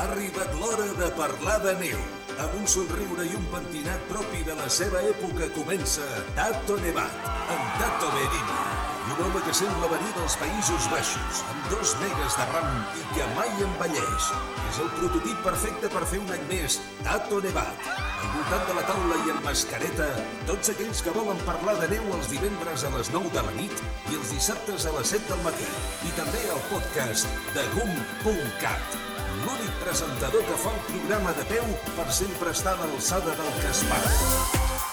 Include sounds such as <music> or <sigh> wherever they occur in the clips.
Ha arribat l'hora de parlar de neu. Amb un somriure i un pentinat propi de la seva època comença Tato Nevat, amb Tato Berini. I un home que sembla venir dels Països Baixos, amb dos megas de ram i que mai envelleix. És el prototip perfecte per fer un any més Tato Nevat. Al voltant de la taula i amb mascareta, tots aquells que volen parlar de neu els divendres a les 9 de la nit i els dissabtes a les 7 del matí. I també al podcast de GUM.cat l'únic presentador que fa un programa de peu per sempre estar a l'alçada del que es para.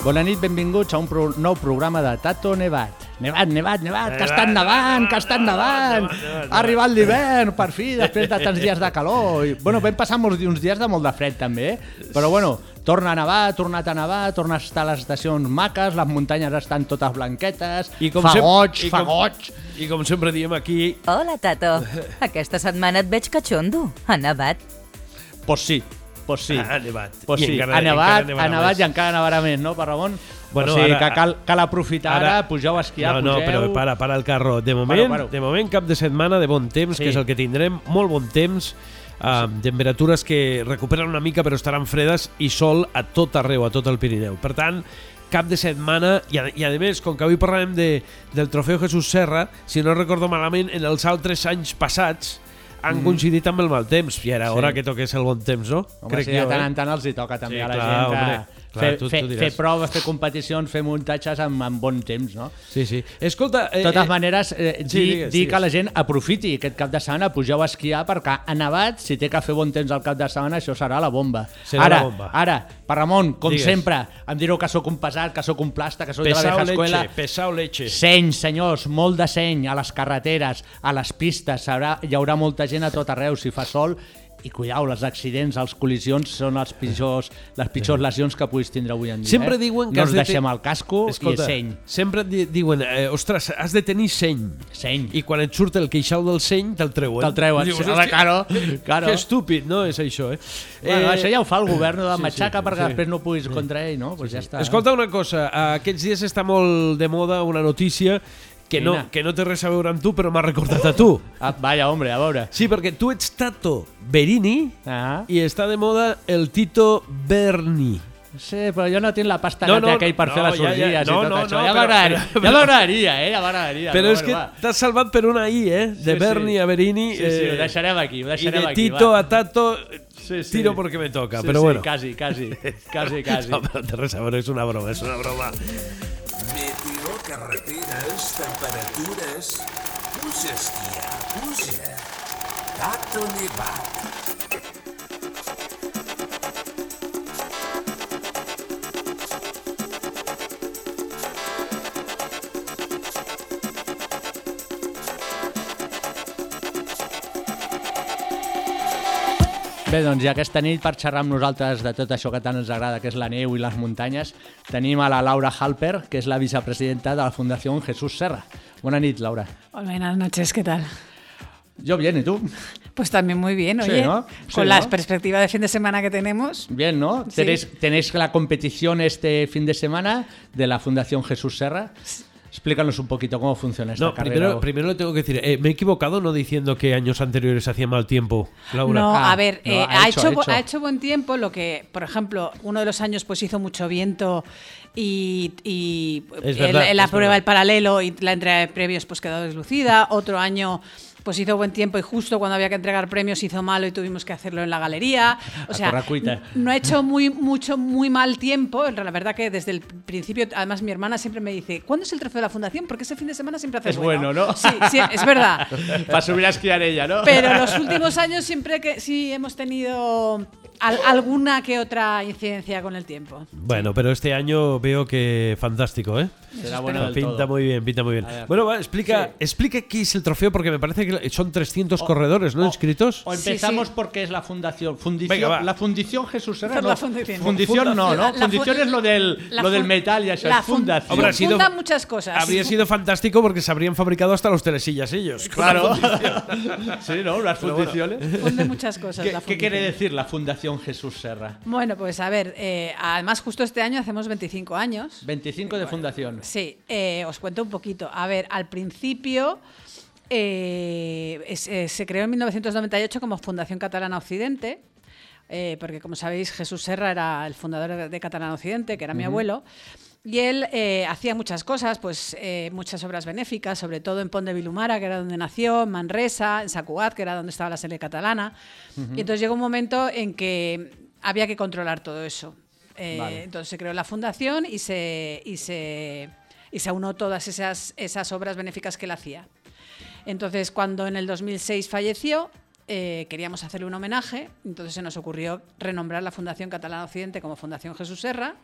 Bona nit, benvinguts a un pro nou programa de Tato Nevat. Nevat, nevat, nevat, que estan nevant, que estan nevant. Ha arribat l'hivern, per fi, després de tants dies de calor. I, bueno, vam passar molts, uns dies de molt de fred, també, eh? però bueno, torna a nevar, ha tornat a nevar, torna a estar a les estacions maques, les muntanyes estan totes blanquetes, I com fa goig, fa com- goig. I com sempre diem aquí, Hola, Tato. <laughs> Aquesta setmana et veig catxondo. Ha nevat. Pues sí, pues sí. <laughs> ha nevat. Pues I sí, encara- ha nevat, ha nevat i encara nevarà més, no, per Ramon? Bueno, o sigui ara- que cal, cal aprofitar ara, ara- pugeu a esquiar, no, no, pugeu... però para, para el carro. De moment, paro. de moment cap de setmana de bon temps, Sí. que és el que tindrem, molt bon temps, amb temperatures que recuperen una mica però estaran fredes i sol a tot arreu, a tot el Pirineu. Per tant, cap de setmana i a, i a més, com que avui parlarem de, del trofeu Jesús Serra, si no recordo malament, en els altres anys passats han coincidit amb el mal temps i era Mm. Sí. hora que toqués el bon temps, no? Home, sí, de tant en tant els hi toca també Sí, a la clar, gent que clar, fer, tu- fer, tu fer proves, fer competicions, fer muntatges amb, amb bon temps, no? Sí, sí. Escolta... De totes maneres, eh, sí, dir, digues, dir digues. que la gent aprofiti aquest cap de setmana, pugeu a esquiar perquè ha nevat, si té que fer bon temps al cap de setmana, això serà la bomba. Serà ara, la bomba. Ara, per Ramon, com Digues. sempre, em direu que sóc un pesat, que sóc un plasta, que sóc de la Pesau vieja escuela. leche, pesau leche. Seny, senyors, molt de seny a les carreteres, a les pistes, haurà, hi haurà molta gent a tot arreu si fa sol i cuidao, els accidents, les col·lisions són els pitjors, les pitjors lesions que puguis tindre avui en dia. Sempre eh? diuen que no has de deixem el casco Escolta, i seny. Sempre diuen, eh, ostres, has de tenir seny. Seny. I quan et surt el queixal del seny, te'l treuen. Te'l treuen, Dius, sí, "Hòstia, claro, claro." Que estúpid, no? És això, eh? Bueno, eh, això ja ho fa el govern de sí, Matxaca sí, perquè sí. després no puguis contra ell, no? Pues ja està. Escolta una cosa, aquests dies està molt de moda una notícia que no, Quina? que no té res a veure amb tu, però m'ha recordat a tu. Ah, vaya, hombre, a veure. Sí, perquè tu ets Tato Berini Ah. i està de moda el Tito Berni. Sí, però jo no tinc la pasta No, que no, aquell per no, fer les ja, ja, orgies no, i tot no, això. no, ja m'agradaria, ja m'agradaria, eh? Ja m'agradaria. Però és que t'has salvat per una I, eh? De Sí, Berni sí. a Berini. Sí, sí, eh, ho deixarem aquí, ho I deixarem de aquí, Tito va. a Tato, Sí, sí. tiro porque me toca, Sí, però sí, bueno. quasi, quasi, quasi, quasi. <laughs> No, però té res a veure, és una broma, és una broma. Carreteres, temperatures... Puja, esquiar, puja. Tato Nevat. Bé, doncs ja aquesta nit per xerrar amb nosaltres de tot això que tant ens agrada, que és la neu i les muntanyes, tenim a la Laura Halper, que és la vicepresidenta de la Fundació Jesús Serra. Bona nit, Laura. Hola, buenas noches, ¿qué tal? Yo bien, ¿y tú? Pues también muy bien, Sí, oye, ¿no? Sí, con ¿no? perspectiva de fin de semana que tenemos. Bien, ¿no? Sí. Tenéis, tenéis la competición este fin de semana de la Fundación Jesús Serra. Explícanos un poquito cómo funciona esta No, carrera. primero, primero le tengo que decir, eh, me he equivocado no diciendo que años anteriores hacía mal tiempo, Laura. No, Ah, a ver, no, eh, ha ha, hecho, hecho, ha bu- hecho. ha hecho buen tiempo, lo que, por ejemplo, uno de los años pues hizo mucho viento y, el- la prueba del paralelo y la entrega de premios pues quedó deslucida. Otro año pues hizo buen tiempo y justo cuando había que entregar premios hizo malo y tuvimos que hacerlo en la galería. O sea, no ha hecho muy mucho muy mal tiempo. La verdad que desde el principio, además mi hermana siempre me dice, ¿cuándo es el trofeo de la fundación? Porque ese fin de semana siempre hace Es bueno, ¿no? Sí, sí, es verdad. <laughs> Para subir a esquiar ella, ¿no? Pero los últimos años siempre que sí hemos tenido al- alguna que otra incidencia con el tiempo. Bueno, pero este año veo que fantástico, ¿eh? Será bueno del pinta todo. muy bien, pinta muy bien. Bueno, va, explica, Sí. explica qué es el trofeo, porque me parece que son 300 corredores, ¿no? o- Inscritos. O empezamos sí. porque es la fundación. Fundición, Venga, la fundición Jesús Serra. Esa es no. la fundición. Fundición no, ¿no? La- la fundición fu- es lo del, La lo del metal y eso la fundación. Hombre, ha sido- fundan muchas cosas. Habría sido fantástico porque se habrían fabricado hasta los telesillas ellos. Claro. <laughs> sí, ¿no? Las fundiciones. Funde muchas cosas. ¿Qué, la qué fundición. quiere decir la Fundación Jesús Serra? Bueno, pues a ver, eh, además justo este año hacemos 25 años. 25 de fundación. Sí, eh, os cuento un poquito. A ver, al principio eh, se creó en 1998 como Fundación Catalana Occidente, eh, porque como sabéis Jesús Serra era el fundador de- de Catalana Occidente, que era mi abuelo, y él eh, hacía muchas cosas, pues eh, muchas obras benéficas, sobre todo en Pont de Vilumara, que era donde nació, en Manresa, en Sacuat, que era donde estaba la sede catalana. Y entonces llegó un momento en que había que controlar todo eso. Eh, Vale. Entonces se creó la fundación y se, y se, y se aunó todas esas, esas obras benéficas que él hacía. Entonces, cuando en el 2006 falleció, eh, queríamos hacerle un homenaje, entonces se nos ocurrió renombrar la Fundación Catalana Occidente como Fundación Jesús Serra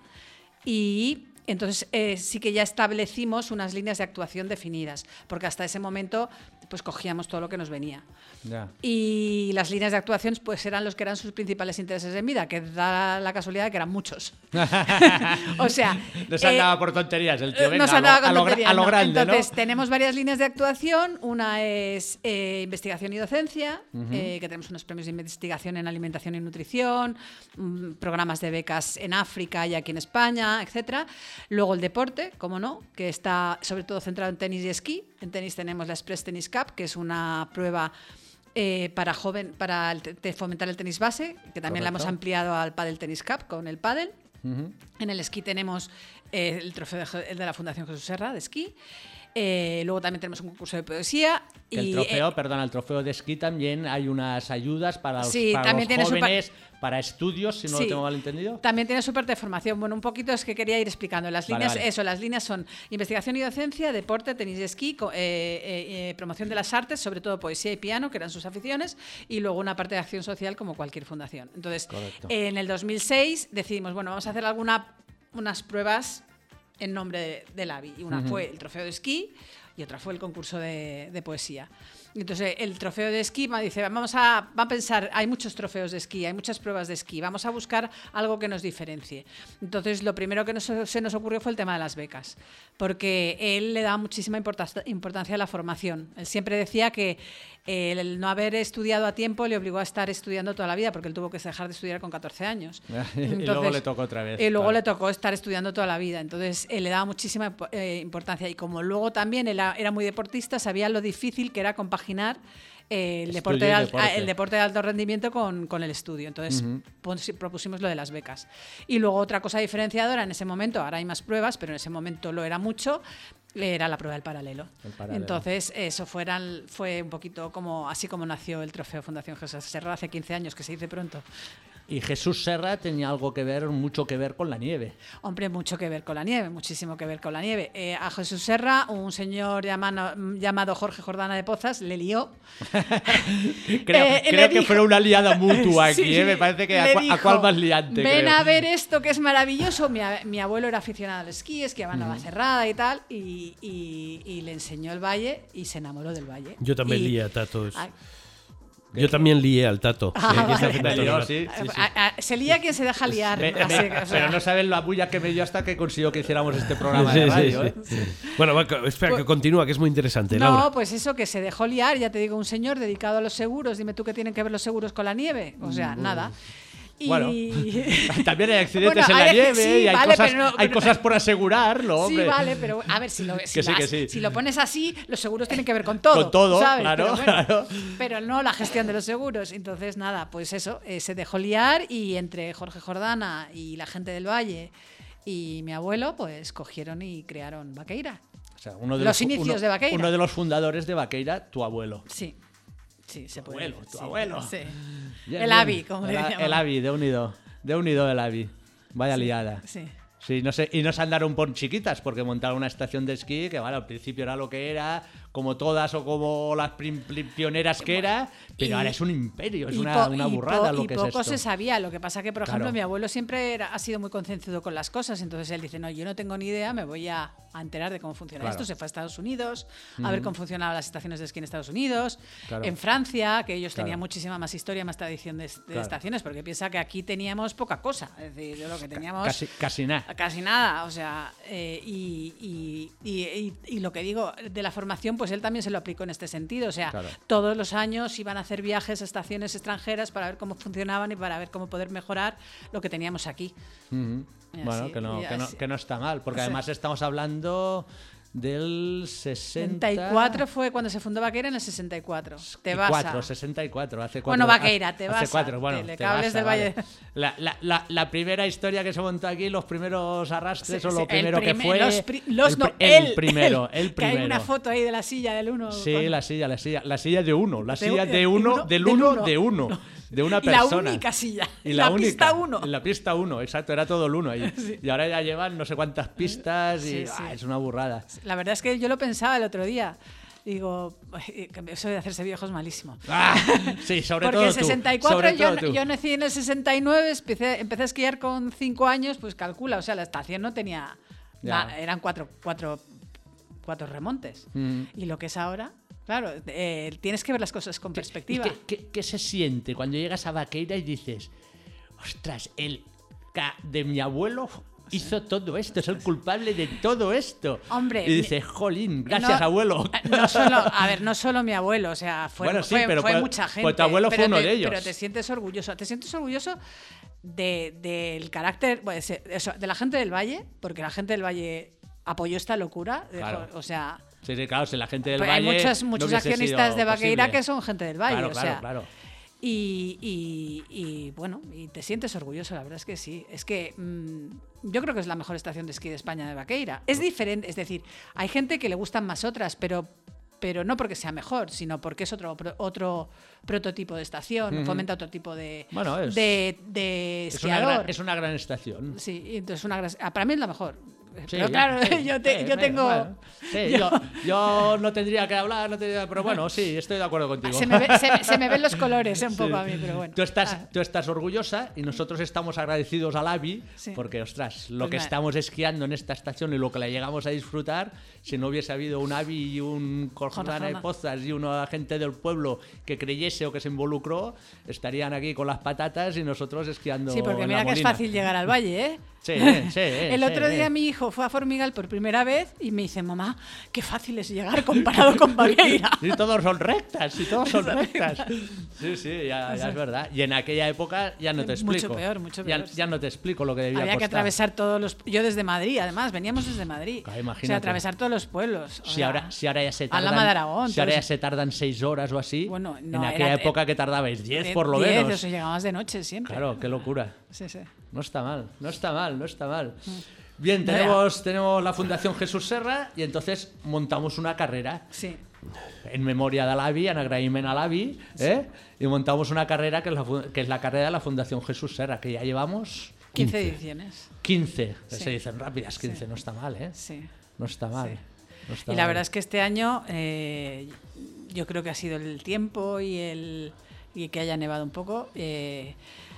y entonces eh, sí que ya establecimos unas líneas de actuación definidas, porque hasta ese momento pues cogíamos todo lo que nos venía. Ya. Y las líneas de actuación pues eran los que eran sus principales intereses en vida, que da la casualidad de que eran muchos. <laughs> o sea, No se eh, andaba por tonterías el tío. eh, venga, no se a lo- andaba con a lo, tonterías, a lo grande, Entonces, ¿no? tenemos varias líneas de actuación. Una es eh, investigación y docencia, eh, que tenemos unos premios de investigación en alimentación y nutrición, mm, programas de becas en África y aquí en España, etcétera. Luego el deporte, como no, que está sobre todo centrado en tenis y esquí. En tenis tenemos la Express Tennis Cup, que es una prueba eh, para joven, para el te- de fomentar el tenis base, que también la hemos ampliado al Padel Tennis Cup con el pádel. En el esquí tenemos eh, el trofeo de, el de la Fundación Jesús Serra de esquí. Eh, luego también tenemos un concurso de poesía. Que el y, trofeo, eh, perdón, el trofeo de esquí también hay unas ayudas para los, Sí, para también los jóvenes, para estudios, si no Sí. lo tengo mal entendido. También tiene su parte de formación. Bueno, un poquito es que quería ir explicando. Las Vale, líneas, vale. eso, las líneas son investigación y docencia, deporte, tenis y esquí, eh, promoción de las artes, sobre todo poesía y piano, que eran sus aficiones, y luego una parte de acción social como cualquier fundación. Entonces, en el 2006 decidimos, bueno, vamos a hacer alguna, unas pruebas en nombre de- del AVI. Y una fue el trofeo de esquí y otra fue el concurso de, de poesía. Entonces, el trofeo de esquí me dice, vamos a, va a pensar, hay muchos trofeos de esquí, hay muchas pruebas de esquí, vamos a buscar algo que nos diferencie. Entonces, lo primero que nos- se nos ocurrió fue el tema de las becas, porque él le daba muchísima importancia a la formación. Él siempre decía que el no haber estudiado a tiempo le obligó a estar estudiando toda la vida, porque él tuvo que dejar de estudiar con 14 años. <laughs> Y luego le tocó otra vez, Y luego claro. le tocó estar estudiando toda la vida. Entonces, él le daba muchísima eh, importancia. Y como luego también era, era muy deportista, sabía lo difícil que era compaginar eh, el, deporte de al- deporte. ah, el deporte de alto rendimiento con, con el estudio. Entonces, propusimos lo de las becas. Y luego otra cosa diferenciadora en ese momento, ahora hay más pruebas, pero en ese momento lo era mucho, era la prueba del paralelo. El paralelo. Entonces, eso fueran, fue un poquito como así como nació el trofeo Fundación Jesús Serra hace 15 años, que se dice pronto. Y Jesús Serra tenía algo que ver, mucho que ver con la nieve. Hombre, mucho que ver con la nieve, muchísimo que ver con la nieve. Eh, a Jesús Serra, un señor llamado, llamado Jorge Jordana de Pozas, le lió. <laughs> Creo, Eh, creo le que dijo- fue una liada <laughs> mutua aquí, Sí, ¿eh? Me parece que a, cua- a dijo, cuál más liante. Ven creo. a ver esto que es maravilloso. Mi, mi abuelo era aficionado al esquí, esquiaba en Navacerrada y tal, y, y- y le enseñó el valle y se enamoró del valle. Yo también Y- lié a Tato. Ah, Yo también lié al Tato. Ah, Sí, vale. lió, sí, sí, a- a- se lía quien se deja liar. Me- así me- que, o sea, pero no saben la bulla que me dio hasta que consiguió que hiciéramos este programa Sí, de radio. sí, ¿eh? sí. Bueno, espera, que continúa, que es muy interesante. No, Laura. pues eso, que se dejó liar, ya te digo, un señor dedicado a los seguros. Dime tú qué tienen que ver los seguros con la nieve. O sea, nada. Y... Bueno, <laughs> <laughs> también hay accidentes Bueno, en la nieve sí, y hay, vale, cosas, no- hay pero- cosas por asegurarlo, Sí, hombre. vale, pero a ver, si lo, <laughs> si Que sí, lo que has- sí. si lo pones así, los seguros tienen que ver con todo. Con todo, ¿sabes? claro, pero, bueno, claro. pero no la gestión de los seguros. Entonces, nada, pues eso, eh, se dejó liar y entre Jorge Jordana y la gente del Valle y mi abuelo, pues cogieron y crearon Vaqueira. O sea, uno de Los los, inicios uno- de Vaqueira. Uno de los fundadores de Vaqueira, tu abuelo. Sí. Sí, se puede. abuelo, decir, tu sí, abuelo. Sí. <laughs> Bien, el. Avi, como el, le llaman. el Avi, de unido. De unido el Avi. Vaya liada. Sí. Sí, no sé, y no se andaron por chiquitas, porque montaron una estación de esquí que, vale, al principio era lo que era, como todas o como las pioneras que era, pero Y- ahora es un imperio, es y una, una y burrada lo y que poco es esto. se sabía. Lo que pasa que, por ejemplo, Claro. mi abuelo siempre era- ha sido muy concienzudo con las cosas. Entonces él dice, no, yo no tengo ni idea, me voy a, a enterar de cómo funciona Claro. esto. Se fue a Estados Unidos a ver cómo funcionaban las estaciones de esquí en Estados Unidos. Claro. En Francia, que ellos tenían muchísima más historia, más tradición de, estaciones, porque piensa que aquí teníamos poca cosa. Es decir, de lo que teníamos... Casi, casi nada. Casi nada, o sea, eh, y, y- y- y- y lo que digo de la formación, pues él también se lo aplicó en este sentido, o sea, Claro. todos los años iban a hacer viajes a estaciones extranjeras para ver cómo funcionaban y para ver cómo poder mejorar lo que teníamos aquí. Bueno, así- que no, que, no, así. que no está mal, porque además estamos hablando del 60... 64 fue cuando se fundó Vaqueira en el 64. Te vas 4, a... 64, hace cuatro. Bueno, Vaqueira, hace- te hace vas a cuatro, bueno, te del Valle. La, la, la, la primera historia que se montó aquí, los primeros arrastres Sí, o sí, lo primero que fue... Los, pri- los el, no, el primero, <laughs> el Que primero. hay una foto ahí de la silla del uno. Sí, la silla, la silla, la silla de uno, la De silla de uno, uno, del uno. de uno, de una Y la persona. única silla, Y la la, única, pista uno. en La pista uno, exacto, era todo el uno ahí. <laughs> Y ahora ya llevan no sé cuántas pistas y Sí, ah, es una burrada. La verdad es que yo lo pensaba el otro día. Digo, "Ay, que eso de hacerse viejo es malísimo. Ah, <laughs> sí, sobre Porque todo en tú, 64 sobre yo, todo yo nací en el 69, empecé, empecé a esquiar con 5 años, pues calcula, o sea, la estación no tenía... Na- eran cuatro, cuatro, cuatro remontes. Mm. Y lo que es ahora, claro, eh, tienes que ver las cosas con ¿Y perspectiva. qué, qué- qué se siente cuando llegas a Vaqueira y dices, ostras, el ca de mi abuelo hizo todo esto, es el culpable de todo esto? Hombre, Y dices, jolín, gracias No, abuelo. No solo, a ver, no solo mi abuelo, o sea, fue, Bueno, sí, fue- pero fue pues- mucha gente. pues tu abuelo fue uno te- de ellos. Pero te sientes orgulloso. Te sientes orgulloso de- del carácter, pues, eh, eso, de la gente del Valle, porque la gente del Valle apoyó esta locura. Claro. o sea, Sí, sí, claro, si la gente del pues hay Valle muchos, no muchos hubiese accionistas de Vaqueira posible. que son gente del Valle. Claro, o claro, sea, claro. Y, y- y, bueno, y te sientes orgulloso, la verdad es que sí. Es que mm, yo creo que es la mejor estación de esquí de España de Vaqueira. Es diferente, es decir, hay gente que le gustan más otras, pero, pero no porque sea mejor, sino porque es otro, otro prototipo de estación, fomenta otro tipo de, Bueno, es- de, de Es una, esquiador. gran, es una gran estación. Sí, entonces una gran- para mí es la mejor. <laughs> Sí, pero claro, sí, yo, te- sí, yo tengo... bueno, sí, <laughs> yo- yo, yo no tendría que hablar, no tendría- pero bueno, sí, estoy de acuerdo contigo. se, me ve- se se me ven los <laughs> colores eh, un poco a mí, pero bueno. Tú estás, Ah. tú estás orgullosa y nosotros estamos agradecidos al AVI porque, ostras, lo Pues que estamos esquiando en esta estación y lo que la llegamos a disfrutar, si no hubiese habido un AVI y un de razón. Pozas y una gente del pueblo que creyese o que se involucró, estarían aquí con las patatas y nosotros esquiando. Sí, porque mira que es fácil llegar al valle, ¿eh? Sí, sí, El otro día mi hijo fue a Formigal por primera vez y me dice, mamá, qué fácil es llegar comparado con Vaqueira. <laughs> Y todos son rectas, y todos son rectas. Sí, sí, ya, ya es verdad. Y en aquella época ya no te Mucho explico. peor, mucho Ya- peor. Ya, no te explico lo que debía Había que costar. atravesar todos los... Yo desde Madrid, además, veníamos desde Madrid. Claro, o sea, atravesar todos los pueblos. o Si sea, ahora, si ahora ya se tardan, de Aragón. si ahora ya se tardan seis horas o así, Bueno, no, en aquella era- época que tardabais diez por lo 10, menos. o sea, llegabas de noche siempre. Claro, qué locura. Sí, sí. No está mal, no está mal, no está mal. Bien, tenemos, tenemos la Fundación Jesús Serra y entonces montamos una carrera Sí. en memoria de l'AVI, en agraïment a l'AVI, ¿eh? y montamos una carrera que es, la, que es la carrera de la Fundación Jesús Serra, que ya llevamos 15 ediciones. 15. Sí. Se dicen rápidas, 15, Sí. no está mal, ¿eh? Sí. No está mal. Sí. no está Y la mal. verdad es que este año eh, yo creo que ha sido el tiempo y el y que haya nevado un poco. eh,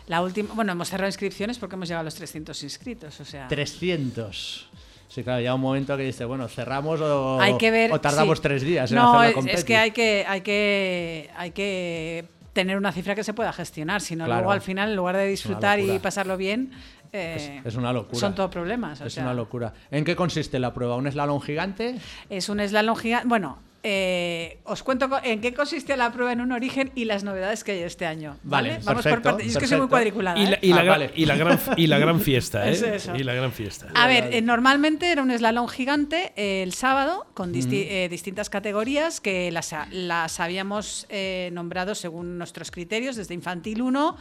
la última, bueno, hemos cerrado inscripciones porque hemos llegado a los 300 inscritos, o sea, 300. Sí, claro, llega un momento que dice, bueno, cerramos o, hay que ver o tardamos sí. tres días en no, es- es, que hay que hay que hay que tener una cifra que se pueda gestionar, si no Claro. luego al final en lugar de disfrutar y pasarlo bien eh, Es una locura. Son todo problemas. o Es sea, una locura. ¿En qué consiste la prueba? ¿Un slalom gigante? Es un slalom gigante. Bueno, eh, os cuento en qué consiste la prueba en un origen y las novedades que hay este año. Vale, Vale, vamos por perfecto, partes. Yo es que soy muy cuadriculada. Y la, ¿eh? la Ah, vale. y la gran, y la gran fiesta, <laughs> ¿eh? Y la gran fiesta. A ver, eh, normalmente era un slalom gigante eh, el sábado con disti- eh, distintas categorías que las, las habíamos eh, nombrado según nuestros criterios, desde infantil 1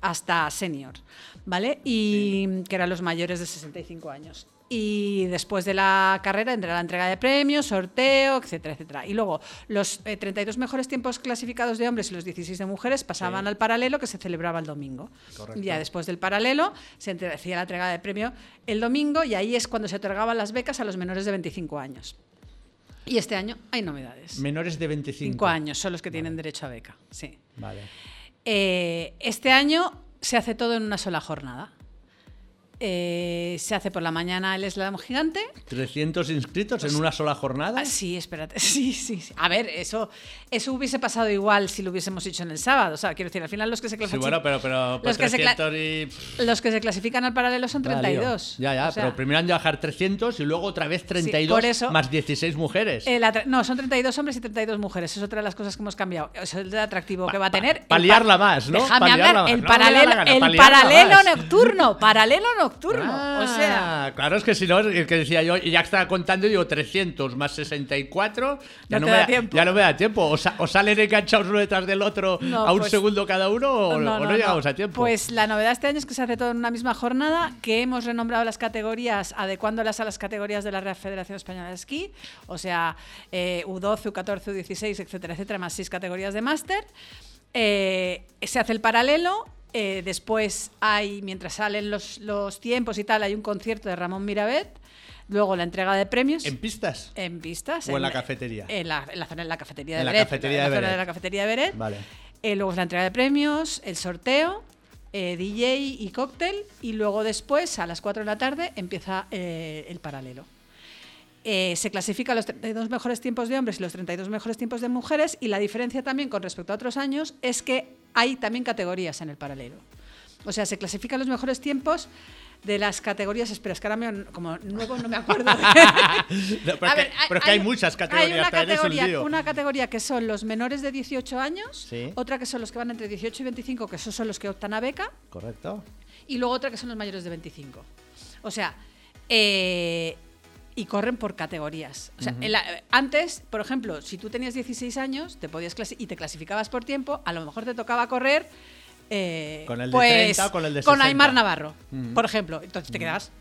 hasta senior, ¿vale? Y que eran los mayores de 65 años. Y después de la carrera entrará la entrega de premios, sorteo, etcétera, etcétera. Y luego los eh, 32 mejores tiempos clasificados de hombres y los 16 de mujeres pasaban al paralelo que se celebraba el domingo. Ya después del paralelo se hacía la entrega de premio el domingo y ahí es cuando se otorgaban las becas a los menores de 25 años. Y este año hay novedades. Menores de 25. 5 años son los que tienen derecho a beca. Sí. Vale. Eh, este año se hace todo en una sola jornada. Eh, se hace por la mañana el slalom gigante. 300 inscritos en una sola jornada. Ah, sí, espérate. <laughs> Sí, sí, sí. A ver, eso, eso hubiese pasado igual si lo hubiésemos hecho en el sábado. O sea, quiero decir, al final los que se Sí, clasifican. bueno, pero, pero pues los, que se cla- 300 y... los que se clasifican al paralelo son vaya 32. lío. Ya, ya, O sea, pero primero han de bajar 300 y luego otra vez 32 por eso- más 16 mujeres. atra- no, son 32 hombres y 32 mujeres. Es otra de las cosas que hemos cambiado. Es el atractivo que va a tener. pa el liarla más, ¿no? Déjame Pa hablar. más. El No, paralelo, el pa paralelo nocturno. Paralelo nocturno. Ah, o sea, claro, es que si no, es que decía yo, y ya estaba contando, digo 300 más 64, ya No me da tiempo. ya no me da tiempo. O, sa- o salen enganchados uno detrás del otro No, a un pues- segundo cada uno, o o no, llegamos a tiempo. Pues la novedad este año es que se hace todo en una misma jornada, que hemos renombrado las categorías, adecuándolas a las categorías de la Real Federación Española de Esquí, o sea, eh, U12, U14, U16, etcétera, etcétera, más seis categorías de máster. Eh, se hace el paralelo. Eh, después hay, mientras salen los, los tiempos y tal, hay un concierto de Ramón Mirabet. Luego la entrega de premios. ¿En pistas? En vistas. ¿O en la cafetería? En la, en la zona de la cafetería de En la Beret. cafetería en de la zona Beret. de la cafetería de Beret. Vale. Eh, luego es la entrega de premios, el sorteo, eh, DJ y cóctel. Y luego después, a las 4 de la tarde, empieza eh, el paralelo. Eh, se clasifican los 32 mejores tiempos de hombres y los 32 mejores tiempos de mujeres. Y la diferencia también con respecto a otros años es que hay también categorías en el paralelo. O sea, se clasifican los mejores tiempos de las categorías. Espera, es que ahora me- como nuevo no me acuerdo. <laughs> No, pero, A es que, ver, pero es que hay, muchas categorías, Hay una categoría, lío. una categoría que son los menores de 18 años, Sí. otra que son los que van entre 18 y 25, que esos son los que optan a beca, Correcto. y luego otra que son los mayores de 25. O sea, eh, y corren por categorías. O sea, en la- antes, por ejemplo, si tú tenías 16 años te podías y te clasificabas por tiempo, a lo mejor te tocaba correr eh, Con el de pues, 30 o con el de con 60. Aymar Navarro, por ejemplo. Entonces te quedas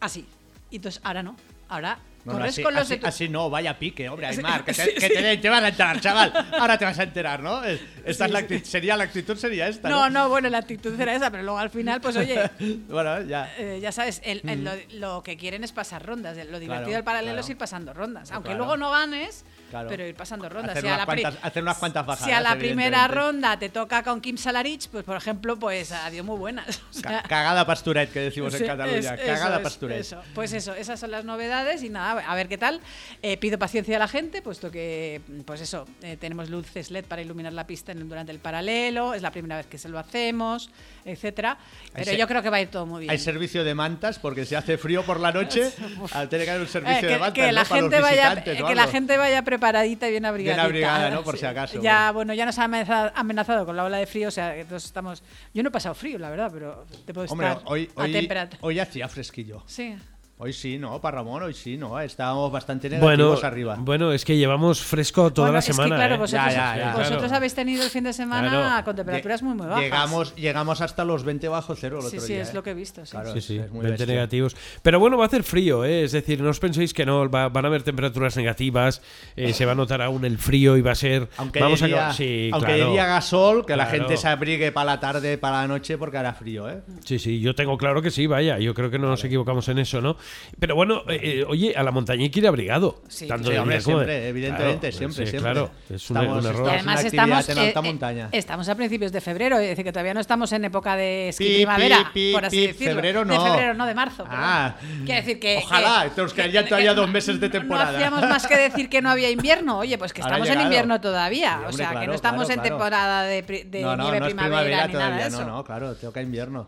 así. Y entonces ahora no. Ahora No, no, corres así, con los así- de así no, vaya pique, hombre, <laughs> Sí, Aymar, que, te, sí, que sí. te, te vas a enterar, chaval. <laughs> Ahora te vas a enterar, ¿no? Es- Esta es la actitud, sería la actitud sería esta, No, ¿no? no, bueno, la actitud era esa, pero luego al final, pues oye, <laughs> bueno, ya. eh, ya sabes, el- el- lo, lo que quieren es pasar rondas. Lo divertido Claro, del paralelo claro. es ir pasando rondas. Aunque claro. luego no ganes, Claro. pero ir pasando rondas. Hacer Si unas cuantas- hacer unas cuantas bajadas, si a la primera ronda te toca con Kim Salarich, pues por ejemplo, pues adiós muy buenas. O sea, Ca- Cagada pasturet, que decimos Sí, en Cataluña. es- Cagada eso es, pasturet. eso. Pues eso, esas son las novedades y nada, a ver qué tal. Eh, pido paciencia a la gente, puesto que, pues eso, eh, tenemos luces LED para iluminar la pista en- durante el paralelo, es la primera vez que se lo hacemos, etcétera. Pero se- yo creo que va a ir todo muy bien. Hay servicio de mantas porque si hace frío por la noche, <laughs> ah, tiene que haber un Eh, servicio que, de mantas que ¿no? la para los gente vaya, que la gente vaya preparadita y bien abrigadita. abrigada, ¿no? Por si acaso, Ya, bueno, ya nos ha amenazado, amenazado con la ola de frío, o sea, que todos estamos. Yo no he pasado frío, la verdad, pero te puedo Hombre, estar hoy, a hoy, temperatura. hoy hacía fresquillo. Sí. Hoy sí, ¿no? Para Ramón, hoy sí, ¿no? Estábamos bastante Bueno, negativos arriba. bueno, es que llevamos fresco toda Bueno, la es que, semana. claro, ¿eh? vosotros, Ya, ya, ya. vosotros Claro. habéis tenido el fin de semana Claro. con temperaturas muy, muy bajas. Llegamos, llegamos hasta los 20 bajo cero el Sí, otro sí, día. es ¿eh? lo que he visto. Sí. Claro. Sí, sí, es muy 20 bestia. negativos. Pero bueno, va a hacer frío, ¿eh? es decir, no os penséis que no, va- van a haber temperaturas negativas, eh, se va a notar aún el frío y va a ser... Aunque vamos de día, a... Sí, aunque de claro. día haga sol, que la gente se abrigue para la tarde, para la noche, porque hará frío, ¿eh? Sí, sí, yo tengo claro que sí, vaya, yo creo que no nos equivocamos en eso, ¿no? Pero bueno, eh, eh, oye, a la montaña hay que ir abrigado. Sí. tanto Sí, de hombre, como de- siempre, evidentemente, Claro, siempre, sí, siempre. Claro, es un, Estamos- un error. Además estamos, en alta eh, eh, montaña. estamos a principios de febrero, es decir, que todavía no estamos en época de esquí Pi, primavera, pi, pi, por así pi, decirlo. febrero De no. febrero, no, de marzo. Ah. Quiere decir que... Ojalá, que- entonces que- todavía que dos meses de temporada. No hacíamos más que decir que no había invierno. Oye, pues que estamos en invierno todavía. Sí, o sea, que no estamos claro, en temporada de, pri- de no, no, nieve no primavera, ni nada de eso. no, no, claro, toca invierno.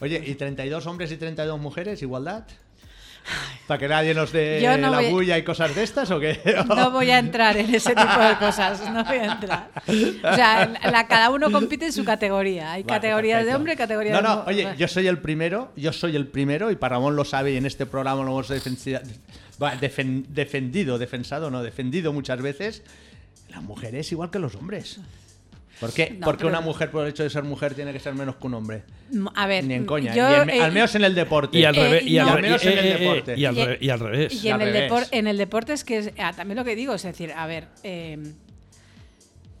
Oye, ¿y 32 hombres y 32 mujeres, igualdad? ¿Para que nadie nos dé Yo no la voy- bulla y cosas de estas o qué? No voy a entrar en ese tipo de cosas, no voy a entrar. O sea, la- cada uno compite en su categoría. Hay Vale, categorías de hombre y categorías no, de No, mu- oye, yo soy el primero, yo soy el primero, y para Ramón lo sabe, y en este programa lo hemos defensi- va, defen- defendido, defensado, no, defendido muchas veces. La mujer es igual que los hombres. ¿Por qué? No, Porque una mujer, por el hecho de ser mujer, tiene que ser menos que un hombre. A ver, Ni en coña. yo, en- eh, al menos en el deporte. Y al, Eh, revés, y al, Al menos en el eh, deporte. y al Y- re- y al revés. Y en al el, revés. depor- en el deporte es que es- ah, también lo que digo, es decir, a ver, eh,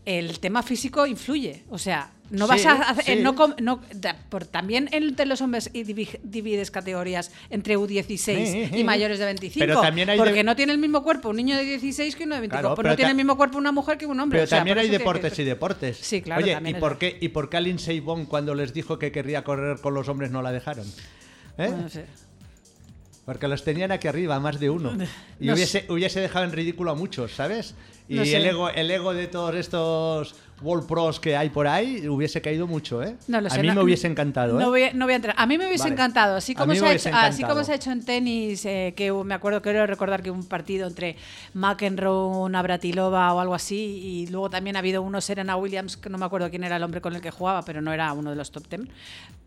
el tema físico influye. O sea, no vas a hacer. eh, sí. no no- por, también entre los hombres y divi- divides categorías entre U16 Sí, y mayores de 25. Pero también hay porque de- no tiene el mismo cuerpo un niño de 16 que uno de 25. Claro, pues pero no tiene el mismo cuerpo una mujer que un hombre. Pero O sea, también hay deportes que- y deportes. Sí, claro, Oye, ¿y es por, qué, ¿y por qué a Vonn cuando les dijo que querría correr con los hombres no la dejaron? ¿Eh? No sé. Porque los tenían aquí arriba, más de uno. <laughs> Y No hubiese, hubiese dejado en ridículo a muchos, ¿sabes? Y No sé. el, ego, el ego de todos estos World Pros que hay por ahí hubiese caído mucho, ¿eh? No lo sé, a mí me hubiese encantado, ¿eh? No voy, a- voy a entrar. A mí me hubiese Vale. encantado, así como, se ha, hecho, así encantado. como se ha hecho en tenis, eh, que me acuerdo, quiero recordar que un partido entre McEnroe, Navratilova o algo así, y luego también ha habido uno, Serena Williams, que no me acuerdo quién era el hombre con el que jugaba, pero no era uno de los top ten.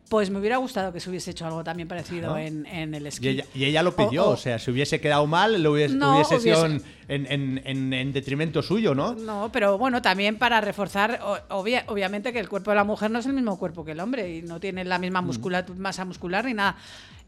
Pues me hubiera gustado que se hubiese hecho algo también parecido en, en el esquí. Y ella, y ella lo pidió, O- o, o- sea, si hubiese quedado mal, lo hubiese, No, hubiese sido hubiese- en, en- en- en- en detrimento suyo, ¿no? No, pero bueno, también para reforzar, obvia- obviamente que el cuerpo de la mujer no es el mismo cuerpo que el hombre y no tiene la Mm. misma muscula- masa muscular ni nada.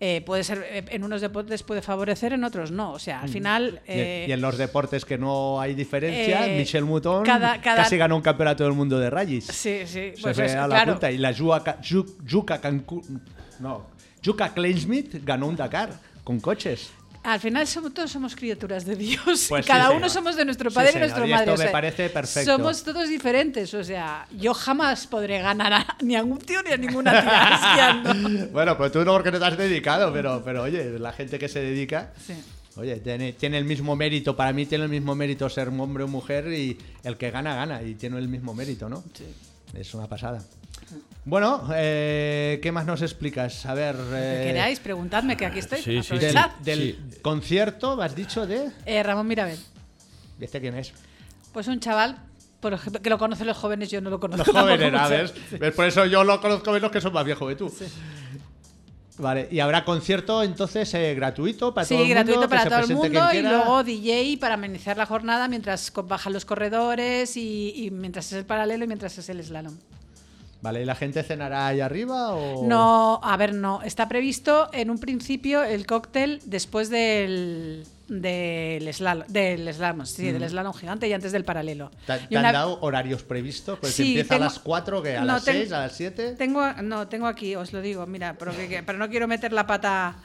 Eh, puede ser, eh, en unos deportes puede favorecer, en otros no. O sea, al final... Mm. Y- eh, y, en los deportes que no hay diferencia, eh, Michel Mouton cada- cada- casi ganó un campeonato del mundo de rallies. Sí, sí, Se pues fue es- a la claro. punta. Y la Juca, Ju- Juca Cancún- no, Juca Kleinsmith ganó un Dakar con coches. Al final somos, todos somos criaturas de Dios. Pues <laughs> y cada sí, uno señor. somos de nuestro Sí, padre y señor, nuestra y madre. esto o me sea, parece perfecto. Somos todos diferentes. O sea, yo jamás podré ganar a, ni a un tío ni a ninguna tía. <laughs> Bueno, pues tú no porque no te has dedicado, pero, pero oye, la gente que se dedica, Sí. oye, tiene, tiene el mismo mérito. Para mí tiene el mismo mérito ser hombre o mujer y el que gana, gana. Y tiene el mismo mérito, ¿no? Es una pasada. Bueno, eh, ¿qué más nos explicas? A ver. Eh, que queráis, preguntadme que aquí estoy. sí, sí, del, del concierto, ¿me has dicho de? Eh, Ramón Mirabel. ¿Y este quién es? Pues un chaval, por ejemplo, que lo conocen los jóvenes, yo no lo Los conozco. jóvenes, tampoco a mucho. ver. ¿Ves? Por eso yo lo conozco menos que son más viejos que tú. Vale, y habrá concierto entonces eh, gratuito para Sí, todo el mundo. gratuito que para todo el mundo y luego DJ para amenizar la jornada mientras bajan los corredores y, y mientras es el paralelo y mientras es el slalom. Vale, ¿y la gente cenará ahí arriba o...? No, a ver, no. Está previsto en un principio el cóctel después del del slalom, del slalom, sí, del slalom gigante y antes del paralelo. ¿Te, han dado horarios previstos? Pues Sí, empieza tengo- a las 4, que a no, las ten- 6, a las 7. Tengo, no, tengo aquí, os lo digo, mira, pero, que- que- pero no quiero meter la pata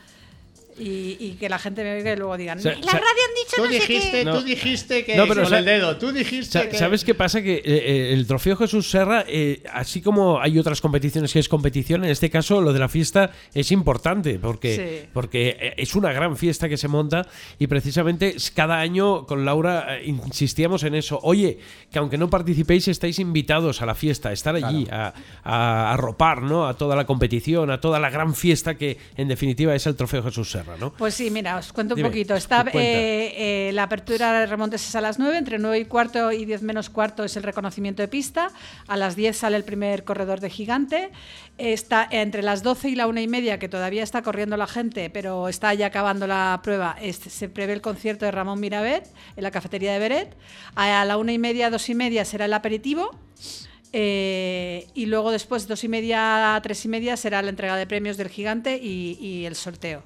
y, y que la gente me oiga y luego digan, O sea, "En o la sea, radio han dicho Tú no sé dijiste, qué". No. tú dijiste que No, pero con el dedo, tú dijiste que... ¿Sabes qué pasa? Que eh, eh, el trofeo Jesús Serra, eh, así como hay otras competiciones que es competición, en este caso lo de la fiesta es importante porque, Sí. porque es una gran fiesta que se monta y precisamente cada año con Laura insistíamos en eso. Oye, que aunque no participéis estáis invitados a la fiesta, a estar allí, a, a arropar ¿no? a toda la competición, a toda la gran fiesta que en definitiva es el trofeo Jesús Serra. ¿No? Pues sí, mira, os cuento un poquito. Está, eh, eh, la apertura de remontes es a las 9, entre 9 y cuarto y 10 menos cuarto es el reconocimiento de pista, a las 10 sale el primer corredor de gigante, está entre las 12 y la una y media, que todavía está corriendo la gente, pero está ya acabando la prueba, es- se prevé el concierto de Ramón Mirabet en la cafetería de Beret, a la una y media, dos y media será el aperitivo, eh, y luego después, dos y media, tres y media, será la entrega de premios del gigante y, y el sorteo.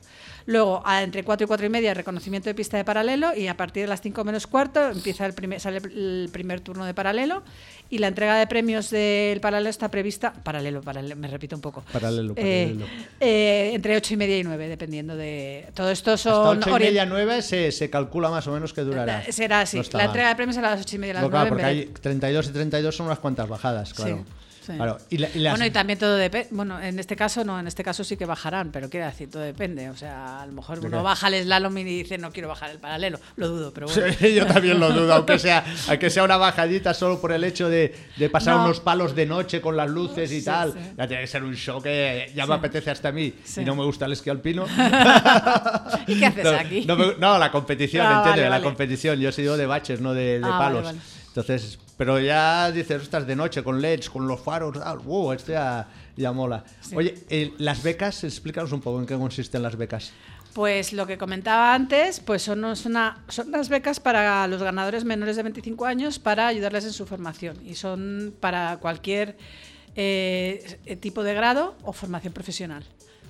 Luego, a- entre cuatro y cuatro y media, reconocimiento de pista de paralelo y a partir de las cinco menos cuarto empieza el primer, sale el primer turno de paralelo y la entrega de premios del paralelo está prevista, paralelo, paralelo, me repito un poco, Paralelo, Eh, paralelo. eh, entre ocho y media y nueve, dependiendo de... Todo esto Hasta son... 8 y media, 9 se, se calcula más o menos que durará. Será así, No la mal. entrega de premios a las ocho y media, a las No, claro, porque hay 32 y 32 son unas cuantas bajadas, claro. Sí, sí. Claro, y la- y las- Bueno, y también todo depende. Bueno, en este caso no, en este caso sí que bajarán, pero quiero decir, todo depende. O sea, a lo mejor ¿De uno baja el slalom y dice no quiero bajar el paralelo. Lo dudo, pero bueno. Sí, yo también lo dudo, aunque sea, <laughs> aunque sea una bajadita solo por el hecho de, de pasar No. unos palos de noche con las luces y Sí, tal. Ya tiene que ser un show que ya me apetece hasta a mí y no me gusta el esquí alpino. <laughs> ¿Y qué haces no, aquí? No, me- no, la competición, Ah, ¿entiendes? vale, La competición. Yo he sido de baches, no de, de Ah, palos. vale. Entonces, pero ya dices, estás de noche con LEDs, con los faros, wow, esto ya, ya mola. Oye, eh, las becas, explícanos un poco en qué consisten las becas. Pues lo que comentaba antes, pues son, una, son unas becas para los ganadores menores de 25 años para ayudarles en su formación. Y son para cualquier eh, tipo de grado o formación profesional.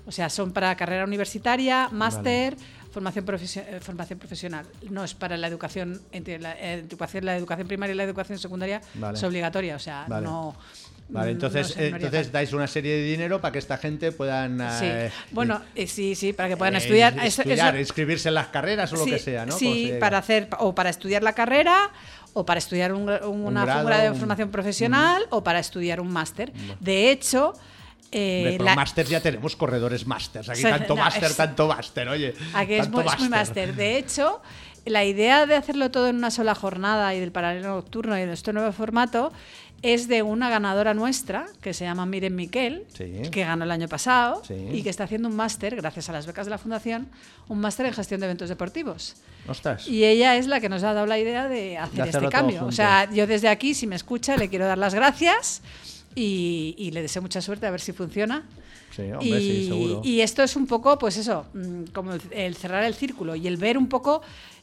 O sea, son para carrera universitaria, máster, formación, profesio- eh, formación profesional. No es para la educación, entre la, eh, educación, la educación primaria y la educación secundaria Vale. es obligatoria. O sea, Vale. no. Vale, entonces, no haría entonces dais una serie de dinero para que esta gente puedan Sí. eh, Bueno, eh, sí, sí, para que puedan eh, estudiar. Estudiar, eso- inscribirse en las carreras o lo que sea, ¿no? Sí, para hacer o para estudiar la carrera o para estudiar un- una grado, figura de formación profesional o para estudiar un máster. De hecho, eh, pero la- másters ya tenemos corredores másters. Aquí <laughs> tanto no, máster, es- tanto máster, oye. Aquí es muy, es muy máster. De hecho, la idea de hacerlo todo en una sola jornada y del paralelo nocturno y de este nuevo formato es de una ganadora nuestra que se llama Miren Miquel, Sí. que ganó el año pasado Sí. y que está haciendo un máster, gracias a las becas de la Fundación, un máster en gestión de eventos deportivos. Ostras. Y ella es la que nos ha dado la idea de hacer De este cambio. O sea, yo desde aquí, si me escucha, le quiero dar las gracias y, y le deseo mucha suerte a ver si funciona. Sí, hombre, sí, seguro. y esto es un poco, pues eso, mm, como el, el cerrar el círculo y el ver un poco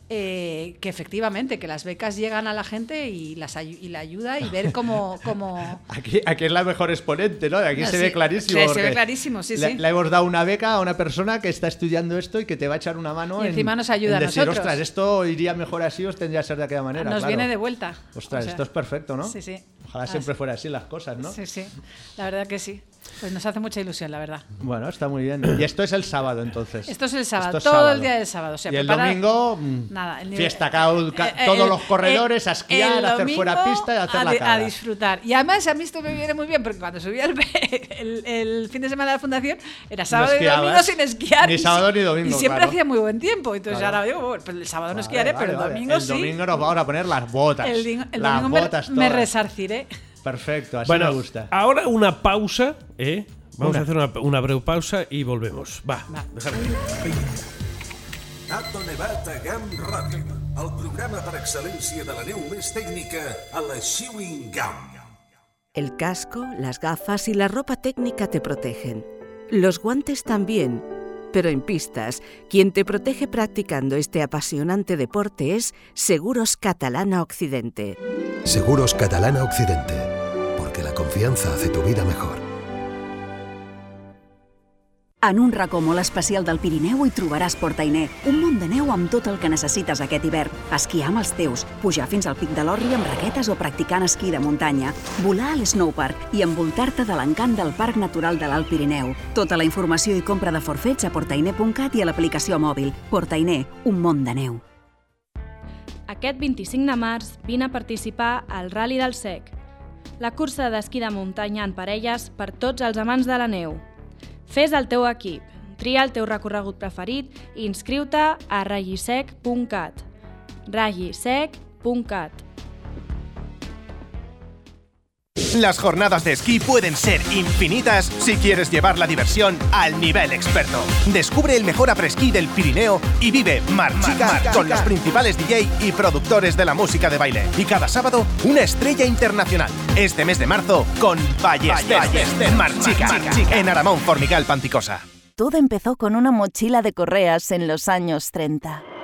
eh, que efectivamente, que las becas llegan a la gente y, las, ayu- y la ayuda y ver cómo... cómo <laughs> Aquí, aquí es la mejor exponente, ¿no? Aquí Ah, se sí. ve clarísimo. Sí, se ve clarísimo, sí, le, sí. le hemos dado una beca a una persona que está estudiando esto y que te va a echar una mano Y en, encima nos ayuda en a decir, nosotros. ostras, esto iría mejor así o tendría que ser de aquella manera. nos claro. viene de vuelta. Ostras, O sea, esto es perfecto, ¿no? Sí, sí. Ojalá Ah, siempre fuera así las cosas, ¿no? Sí, sí. La verdad que sí. Pues nos hace mucha ilusión, la verdad. Bueno, está muy bien. Y esto es el sábado, entonces. Esto es el sábado, es todo sábado. el día del sábado. O sea, y el domingo, mm, Nada, el nivel- fiesta, Eh, eh, todos el- los corredores a esquiar, el a hacer fuera pista y a hacer a la cara. A disfrutar. Y además a mí esto me viene muy bien porque cuando subí el, <laughs> el, el fin de semana de la fundación era sábado y domingo sin esquiar. Ni sábado ni domingo, Y siempre claro. hacía muy buen tiempo. Entonces Claro. ahora digo, pues el sábado no esquiaré, vale, pero el vale. domingo El sí. domingo nos vamos a poner las botas. el, el las domingo me- botas me, todas. resarciré. Perfecto, así bueno, me gusta. ahora una pausa, ¿eh? Vamos Una. a hacer una, una breve pausa y volvemos. Va, Va. dejar- Tato Nevat a GAM Ràdio, el programa per excel·lència de la neu més tècnica a la Chewing Gum. El casco, las gafas y la ropa técnica te protegen. Los guantes también. Pero en pistas, quien te protege practicando este apasionante deporte es Seguros Catalana Occidente. Seguros Catalana Occidente, porque la confianza hace tu vida mejor. En un racó molt especial del Pirineu hi trobaràs Portainer, un món de neu amb tot el que necessites aquest hivern. Esquiar amb els teus, pujar fins al pic de l'Orri amb raquetes o practicant esquí de muntanya, volar a l'Snowpark i envoltar-te de l'encant del Parc Natural de l'Alt Pirineu. Tota la informació i compra de forfets a portainer.cat i a l'aplicació mòbil. Portainer, un món de neu. Aquest 25 de març vine a participar al Rally del Sec, la cursa d'esquí de muntanya en parelles per tots els amants de la neu. Fes el teu equip, tria el teu recorregut preferit i inscriu-te a ragisec.cat. ragisec.cat Las jornadas de esquí pueden ser infinitas si quieres llevar la diversión al nivel experto. Descubre el mejor apresquí del Pirineo y vive Marchica con los principales DJ y productores de la música de baile. Y cada sábado, una estrella internacional. Este mes de marzo, con Ballester, Marchica, en Aramón Formigal Panticosa. Todo empezó con una mochila de correas en los años 30.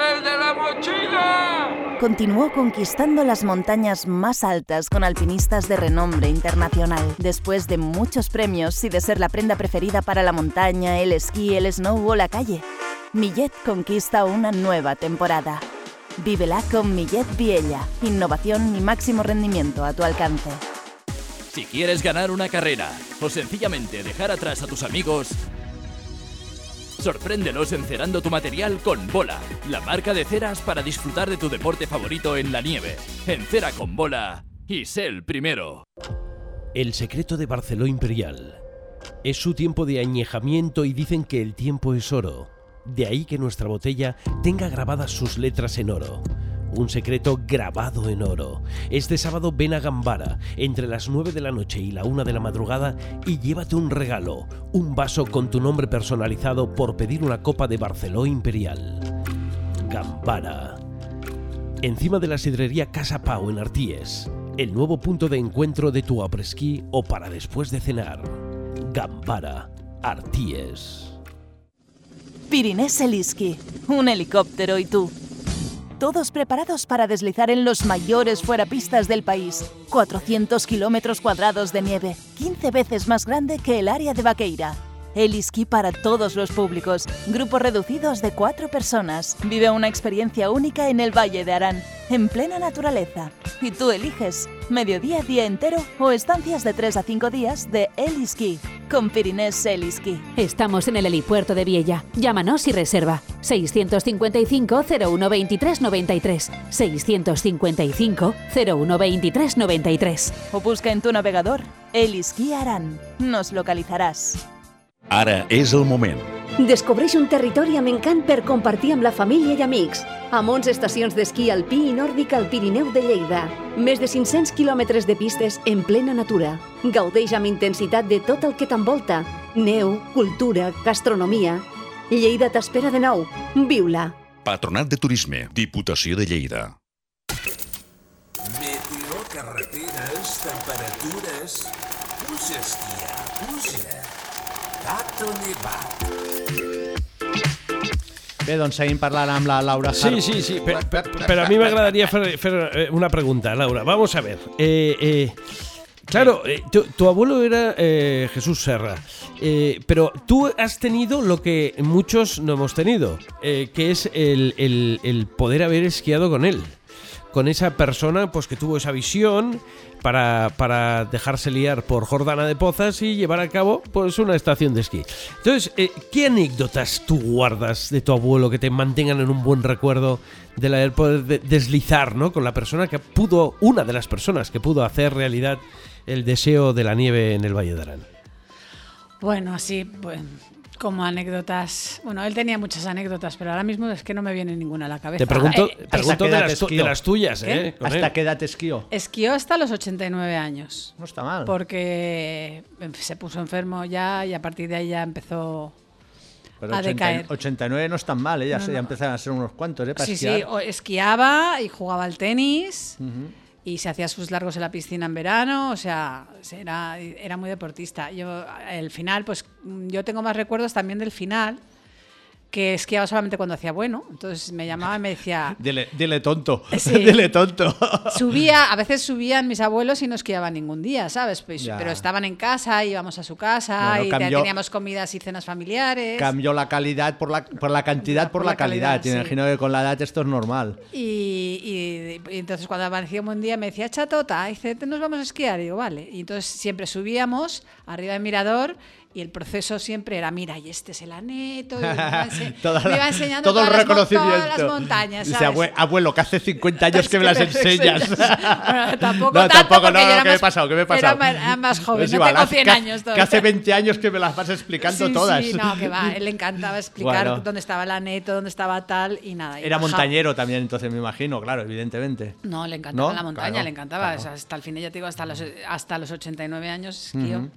¡El de la mochila! Continuó conquistando las montañas más altas con alpinistas de renombre internacional. Después de muchos premios y de ser la prenda preferida para la montaña, el esquí, el snow o la calle, Millet conquista una nueva temporada. Vívela con Millet Viella. Innovación y máximo rendimiento a tu alcance. Si quieres ganar una carrera o sencillamente dejar atrás a tus amigos, sorpréndelos encerando tu material con Bola, la marca de ceras para disfrutar de tu deporte favorito en la nieve. Encera con Bola y sé el primero. El secreto de Barceló Imperial. Es su tiempo de añejamiento y dicen que el tiempo es oro. De ahí que nuestra botella tenga grabadas sus letras en oro. Un secreto grabado en oro. Este sábado ven a Gambara entre las 9 de la noche y la 1 de la madrugada y llévate un regalo, un vaso con tu nombre personalizado por pedir una copa de Barceló Imperial. Gambara. Encima de la sidrería Casa Pau en Arties. El nuevo punto de encuentro de tu apresquí o para después de cenar. Gambara. Arties. Pirinés Eliski, un helicóptero y tú. Todos preparados para deslizar en los mayores fuerapistas del país. 400 kilómetros cuadrados de nieve, 15 veces más grande que el área de Vaqueira. El esquí para todos los públicos, grupos reducidos de cuatro personas. Vive una experiencia única en el Valle de Arán, en plena naturaleza. Y tú eliges, mediodía, día entero o estancias de 3 a 5 días de El Esquí, con Pirinés El Esquí. Estamos en el helipuerto de Viella. Llámanos y reserva. 655 0123 93. 655 0123 93. O busca en tu navegador El Esquí Arán. Nos localizaràs. Ara és el moment. Descobreix un territori amb encant per compartir amb la família i amics. Amb 11 estacions d'esquí alpí i nòrdic al Pirineu de Lleida. Més de 500 quilòmetres de pistes en plena natura. Gaudeix amb intensitat de tot el que t'envolta. Neu, cultura, gastronomia. Lleida t'espera de nou. Viu-la. Patronat de Turisme, Diputació de Lleida. carreteres, temperatures... Puja a esquiar, puja. Tato nevat. Bé, doncs seguim parlant amb la Laura Sí, sí, sí, pero, pero a mí me agradaría hacer, hacer, eh, una pregunta, Laura. Vamos a ver. Eh, eh, claro, eh, tu, tu abuelo era eh, Jesús Serra, eh, pero tú has tenido lo que muchos no hemos tenido, eh, que es el, el- el poder haber esquiado con él. Con esa persona pues que tuvo esa visión para, para dejarse liar por Jordana de Pozas y llevar a cabo pues una estación de esquí. Entonces, eh, ¿qué anécdotas tú guardas de tu abuelo que te mantengan en un buen recuerdo de la, el poder de- deslizar ¿no? con la persona que pudo, una de las personas que pudo hacer realidad el deseo de la nieve en el Valle de Arán? Bueno, así, pues, como anécdotas. Bueno, él tenía muchas anécdotas, pero ahora mismo es que no me viene ninguna a la cabeza. Te pregunto, Eh, pregunto de, las, tu- de las tuyas, ¿Qué? ¿eh? ¿Hasta él. qué edad esquió? Esquió hasta los 89 años. No está mal. Porque se puso enfermo ya y a partir de ahí ya empezó Pero a 80 decaer. 89 no es tan mal, ¿eh? ya, No, ya no. empezaron a ser unos cuantos, ¿eh? Para Sí, sí, o esquiaba y jugaba al tenis Ujú. Y se hacía sus largos en la piscina en verano, o sea, era, era muy deportista. Yo, el final, pues yo tengo más recuerdos también del final, que esquiaba solamente cuando hacía bueno, entonces me llamaba y me decía, <laughs> Dile, dile tonto. <laughs> Sí. <laughs> dile tonto. subía, a veces subían mis abuelos y no esquiaban ningún día, ¿sabes? Pues, pero estaban en casa, íbamos a su casa Bueno, y cambió- teníamos comidas y cenas familiares. Cambió la calidad por la, por la cantidad por, la, calidad. sí. Me imagino que con la edad esto es normal. Y, y- y entonces cuando aparecía un buen día me decía, chatota, dice, "Te- nos vamos a esquiar. Y digo, vale. Y entonces siempre subíamos arriba del mirador y el proceso siempre era, mira, y este es el aneto. Y me iba, <laughs> ense- Toda me iba enseñando todo el las reconocimiento. todas las montañas, Dice, ¿sabes? "Abue- abuelo, que hace 50 años <laughs> que me las enseñas. <laughs> Bueno, tampoco no, tampoco, no, no, ¿qué me he pasado? ¿Qué me he pasado? era más joven, no igual, tengo hace- 100 que- años Que todavía. hace 20 años que me las vas explicando Sí, todas. Sí, no, que va. Él le encantaba explicar Bueno. dónde estaba el aneto, dónde estaba tal y nada. y Era bajaba. montañero también, entonces me imagino, claro, evidentemente. No, le encantaba ¿No? la montaña, Claro, le encantaba. claro. O sea, hasta el final, ya te digo, hasta los, hasta los 89 años esquío. Ujú.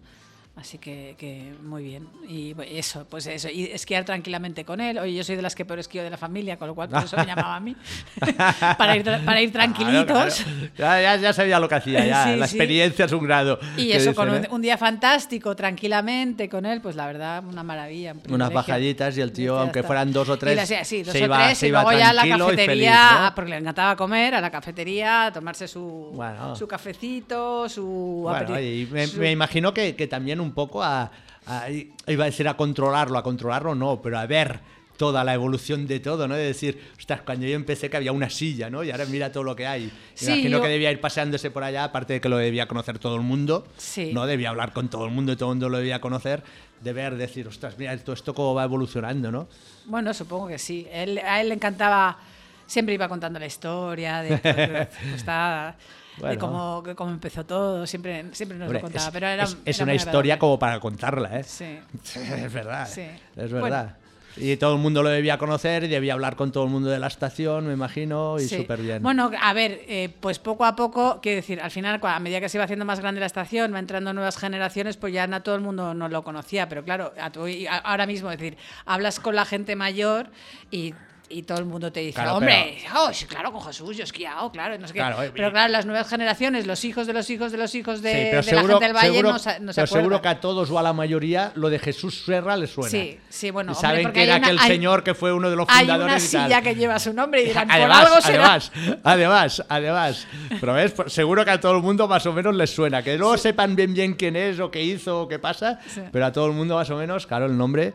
Así que, que muy bien. Y eso, pues eso. Y esquiar tranquilamente con él. Oye, yo soy de las que peor esquío de la familia, con lo cual por eso me llamaba a mí. <laughs> para, ir, para ir tranquilitos. Claro, claro. Ya, ya, sabía lo que hacía, ya. Sí, la sí. experiencia es un grado. Y eso, con un, ¿eh? un día fantástico, tranquilamente con él, pues la verdad, una maravilla. un Unas bajaditas y el tío, aunque está. fueran dos o tres, hacía, sí, dos se o iba, tres, se y luego ya a la cafetería, feliz, ¿no? porque le encantaba comer, a la cafetería, a tomarse su, Bueno. su cafecito, su Bueno, y me, su- me imagino que, que también un poco a, a- iba a decir a controlarlo, a controlarlo no, pero a ver toda la evolución de todo, ¿no? De decir, ostras, cuando yo empecé que había una silla, ¿no? Y ahora mira todo lo que hay. Sí, imagino yo- que debía ir paseándose por allá, aparte de que lo debía conocer todo el mundo, Sí. ¿no? Debía hablar con todo el mundo y todo el mundo lo debía conocer, de ver, decir, ostras, mira todo esto cómo va evolucionando, ¿no? Bueno, supongo que sí. Él, a él le encantaba, siempre iba contando la historia de, <laughs> está- Bueno. de cómo empezó todo, siempre, siempre nos Hombre, lo contaba. es, pero era, es- es era una historia agradable. como para contarla, ¿eh? Sí. <laughs> es verdad. Sí. Es Bueno. verdad. Y todo el mundo lo debía conocer y debía hablar con todo el mundo de la estación, me imagino, y Sí. súper bien. Bueno, a ver, eh, pues poco a poco, quiero decir, al final, a medida que se iba haciendo más grande la estación, va entrando nuevas generaciones, pues ya no todo el mundo no lo conocía, pero claro, a tu- ahora mismo, es decir, hablas con la gente mayor y, y todo el mundo te dice, Claro, hombre, oh, sí, claro, con Jesús, yo he esquiado, claro, no sé qué. Claro, eh, pero claro, las nuevas generaciones, los hijos de los hijos de los hijos de, Sí, pero de seguro, la gente del Valle seguro- no, sa- no se pero seguro que a todos o a la mayoría lo de Jesús Serra les suena. Sí, sí, bueno, Y hombre, saben porque que hay era una- aquel hay- señor que fue uno de los Hay fundadores una y tal. silla que lleva su nombre y dirán, por Además, algo será. además, además, además. Pero ves, Pues seguro que a todo el mundo más o menos les suena. Que luego sepan bien bien quién es o qué hizo o qué pasa, Sí. pero a todo el mundo más o menos, claro, el nombre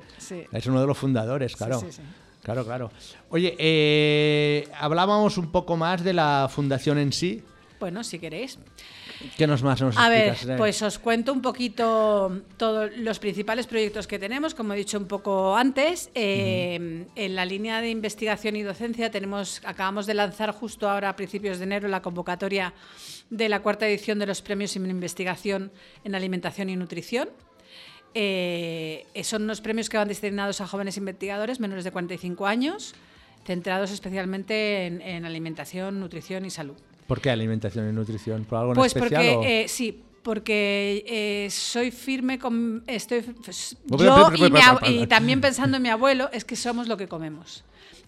es uno de los fundadores, claro. Claro, claro. Oye, eh, hablábamos un poco más de la fundación en sí. Bueno, si queréis. ¿Qué nos más nos A ver, explicas? Eh, pues os cuento un poquito todos los principales proyectos que tenemos, como he dicho un poco antes. Eh, En la línea de investigación y docencia tenemos, acabamos de lanzar justo ahora a principios de enero la convocatoria de la cuarta edición de los premios en investigación en alimentación y nutrición. Eh, son unos premios que van destinados a jóvenes investigadores menores de 45 años, centrados especialmente en- en alimentación, nutrición y salud. ¿Por qué alimentación y nutrición? ¿Por algo en Pues especial? porque eh, sí, porque eh, soy firme con estoy yo y, mi y también pensando en mi abuelo es que somos lo que comemos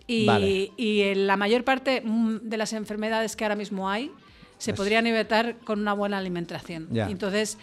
y, Vale. y en la mayor parte mm, de las enfermedades que ahora mismo hay se Pues- podrían evitar con una buena alimentación. Ya. Entonces,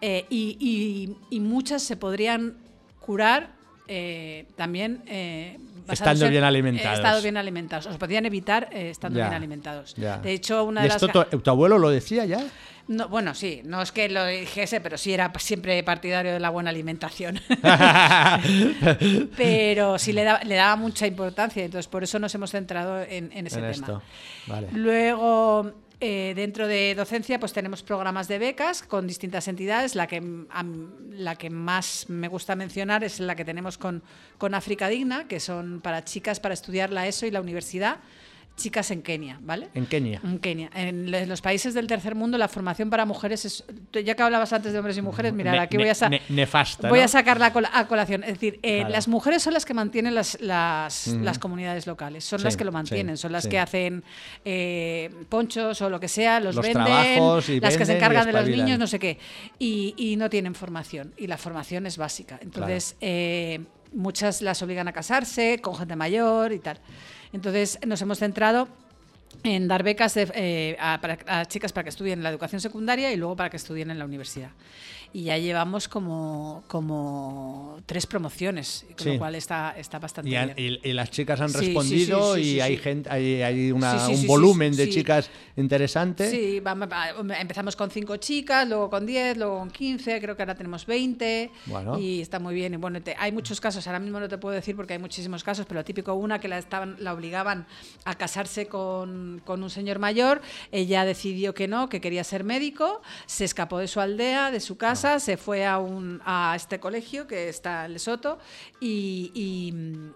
eh, y, y- y muchas se podrían curar eh, también eh, Estando en- bien alimentados. estado bien alimentados. O se podrían evitar eh, estando Ya, bien alimentados. ya. De hecho, una ¿Y de las... esto ga- tu, tu abuelo lo decía ya? no, bueno, sí, no es que lo dijese, pero sí era siempre partidario de la buena alimentación. <laughs> pero sí le, da- le daba mucha importancia, entonces por eso nos hemos centrado en, en ese en tema. esto. Vale. Luego, eh, dentro de docencia, pues tenemos programas de becas con distintas entidades. La que, am- la que más me gusta mencionar es la que tenemos con, con África Digna, que son para chicas para estudiar la ESO y la universidad, chicas en Kenia, ¿vale? En Kenia. En Kenia. En los países del tercer mundo, la formación para mujeres es. Ya que hablabas antes de hombres y mujeres, mira, Ne- aquí voy a, sa- ne- nefasta, voy ¿no? a sacarla a, cola- a colación. Es decir, eh, Claro. las mujeres son las que mantienen las, las, comunidades locales, son Sí, las que lo sí, mantienen, son las sí. que hacen eh, ponchos o lo que sea, los, Los venden, trabajos y las que se encargan de los niños, no sé qué. Y, y no tienen formación. Y la formación es básica. Entonces, eh, muchas las obligan a casarse con gente mayor y tal. Entonces, nos hemos centrado en dar becas de- eh, a, a chicas para que estudien la educación secundaria y luego para que estudien en la universidad. Y ya llevamos como, como tres promociones, con Sí. lo cual está, está bastante Y, bien. y- y las chicas han Sí, respondido sí, y hay gente hay, hay una- un volumen de chicas interesante. Sí, vamos, va- empezamos con cinco chicas, luego con 10, luego con 15, creo que ahora tenemos 20 Bueno. y está muy bien. Y bueno, te- hay muchos casos, ahora mismo no te puedo decir porque hay muchísimos casos, pero típico una que la, estaban, la obligaban a casarse con, con un señor mayor, ella decidió que no, que quería ser médico, se escapó de su aldea, de su casa, se fue a, un, a este colegio que está en Lesoto y... y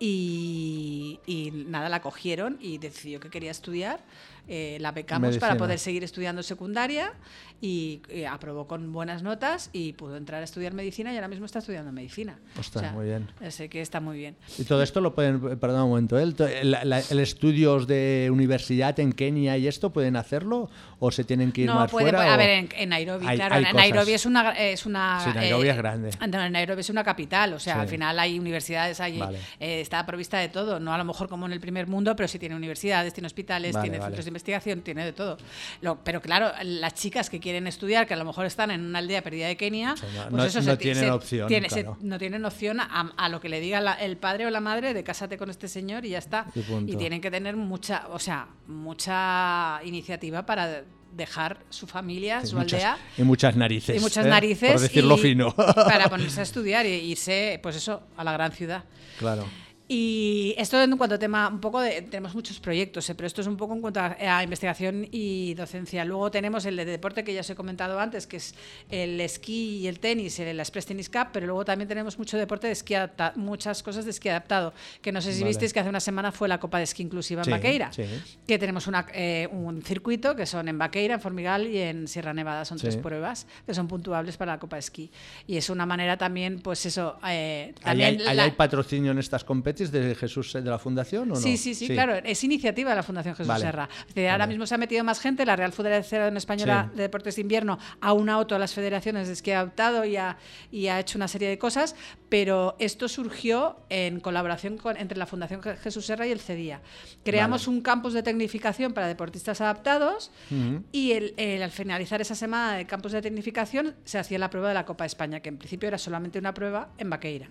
y, y nada, la cogieron y decidió que quería estudiar. eh, la becamos para poder seguir estudiando secundaria y, eh, aprobó con buenas notas y pudo entrar a estudiar medicina y ahora mismo está estudiando medicina. Ostras, muy bien. Sé que está muy bien. Y todo esto lo pueden, perdón un momento, ¿eh? el, to- la- la- el estudios de universidad en Kenia y esto pueden hacerlo o se tienen que ir No, más puede, fuera. puede- a o- ver, en, en Nairobi, Hay- claro. hay en cosas. Nairobi es una, es una. Sí, Nairobi es grande. no, en Nairobi es una capital, o sea, Sí. al final hay universidades, Vale. eh, está provista de todo. No a lo mejor como en el primer mundo, pero sí tiene universidades, tiene hospitales, Vale, tiene vale. centros de investigación, tiene de todo. Lo- pero claro, las chicas que quieren estudiar, que a lo mejor están en una aldea perdida de Kenia, no- pues no- eso no se ti- tienen se opción, tiene- se- claro. no tienen opción a, a lo que le diga la- el padre o la madre de cásate con este señor y ya está. Y tienen que tener mucha, o sea, mucha iniciativa para dejar su familia, su muchas- aldea y muchas narices. y muchas ¿eh? narices Por decirlo y- fino. para <laughs> ponerse a estudiar e irse, pues eso, a la gran ciudad. Claro. Y esto en cuanto a tema, un poco de, tenemos muchos proyectos, eh, pero esto es un poco en cuanto a, a investigación y docencia. Luego tenemos el de deporte que ya os he comentado antes, que es el esquí y el tenis, el, Express Tennis Cup, pero luego también tenemos mucho deporte de esquí adaptado, muchas cosas de esquí adaptado, que no sé si Vale. visteis que hace una semana fue la Copa de Esquí Inclusiva Sí, en Baqueira, sí. que tenemos una, eh, un circuito que son en Baqueira, en Formigal y en Sierra Nevada, son tres Sí. pruebas que son puntuables para la Copa de Esquí. Y es una manera también, pues eso, eh, ¿Ahí también hay, ahí la- hay patrocinio en estas de Jesús de la Fundación o no? Sí, sí, sí, claro. Es iniciativa de la Fundación Jesús Vale. Serra. Es decir, ahora mismo se ha metido más gente. La Real Federación Española Sí. de Deportes de Invierno ha unado todas las federaciones de esquí adaptado y ha, y ha hecho una serie de cosas, pero esto surgió en colaboración con, entre la Fundación Je- Jesús Serra y el CEDIA. Creamos un campus de tecnificación para deportistas adaptados Ujú. y el- el- al finalizar esa semana de campus de tecnificación se hacía la prueba de la Copa de España, que en principio era solamente una prueba en Baqueira.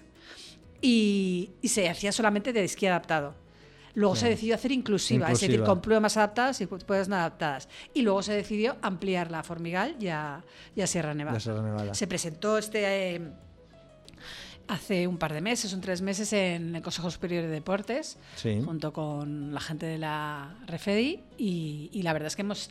Y, y se hacía solamente de esquí adaptado. Luego se decidió hacer inclusiva, es decir, con pruebas adaptadas y pruebas no adaptadas. Y luego se decidió ampliarla a Formigal y a, y a Sierra Nevada. Ya Sierra Nevada. Se presentó este eh, hace un par de meses, un tres meses, en el Consejo Superior de Deportes, Sí. junto con la gente de la Refedi, y, y la verdad es que hemos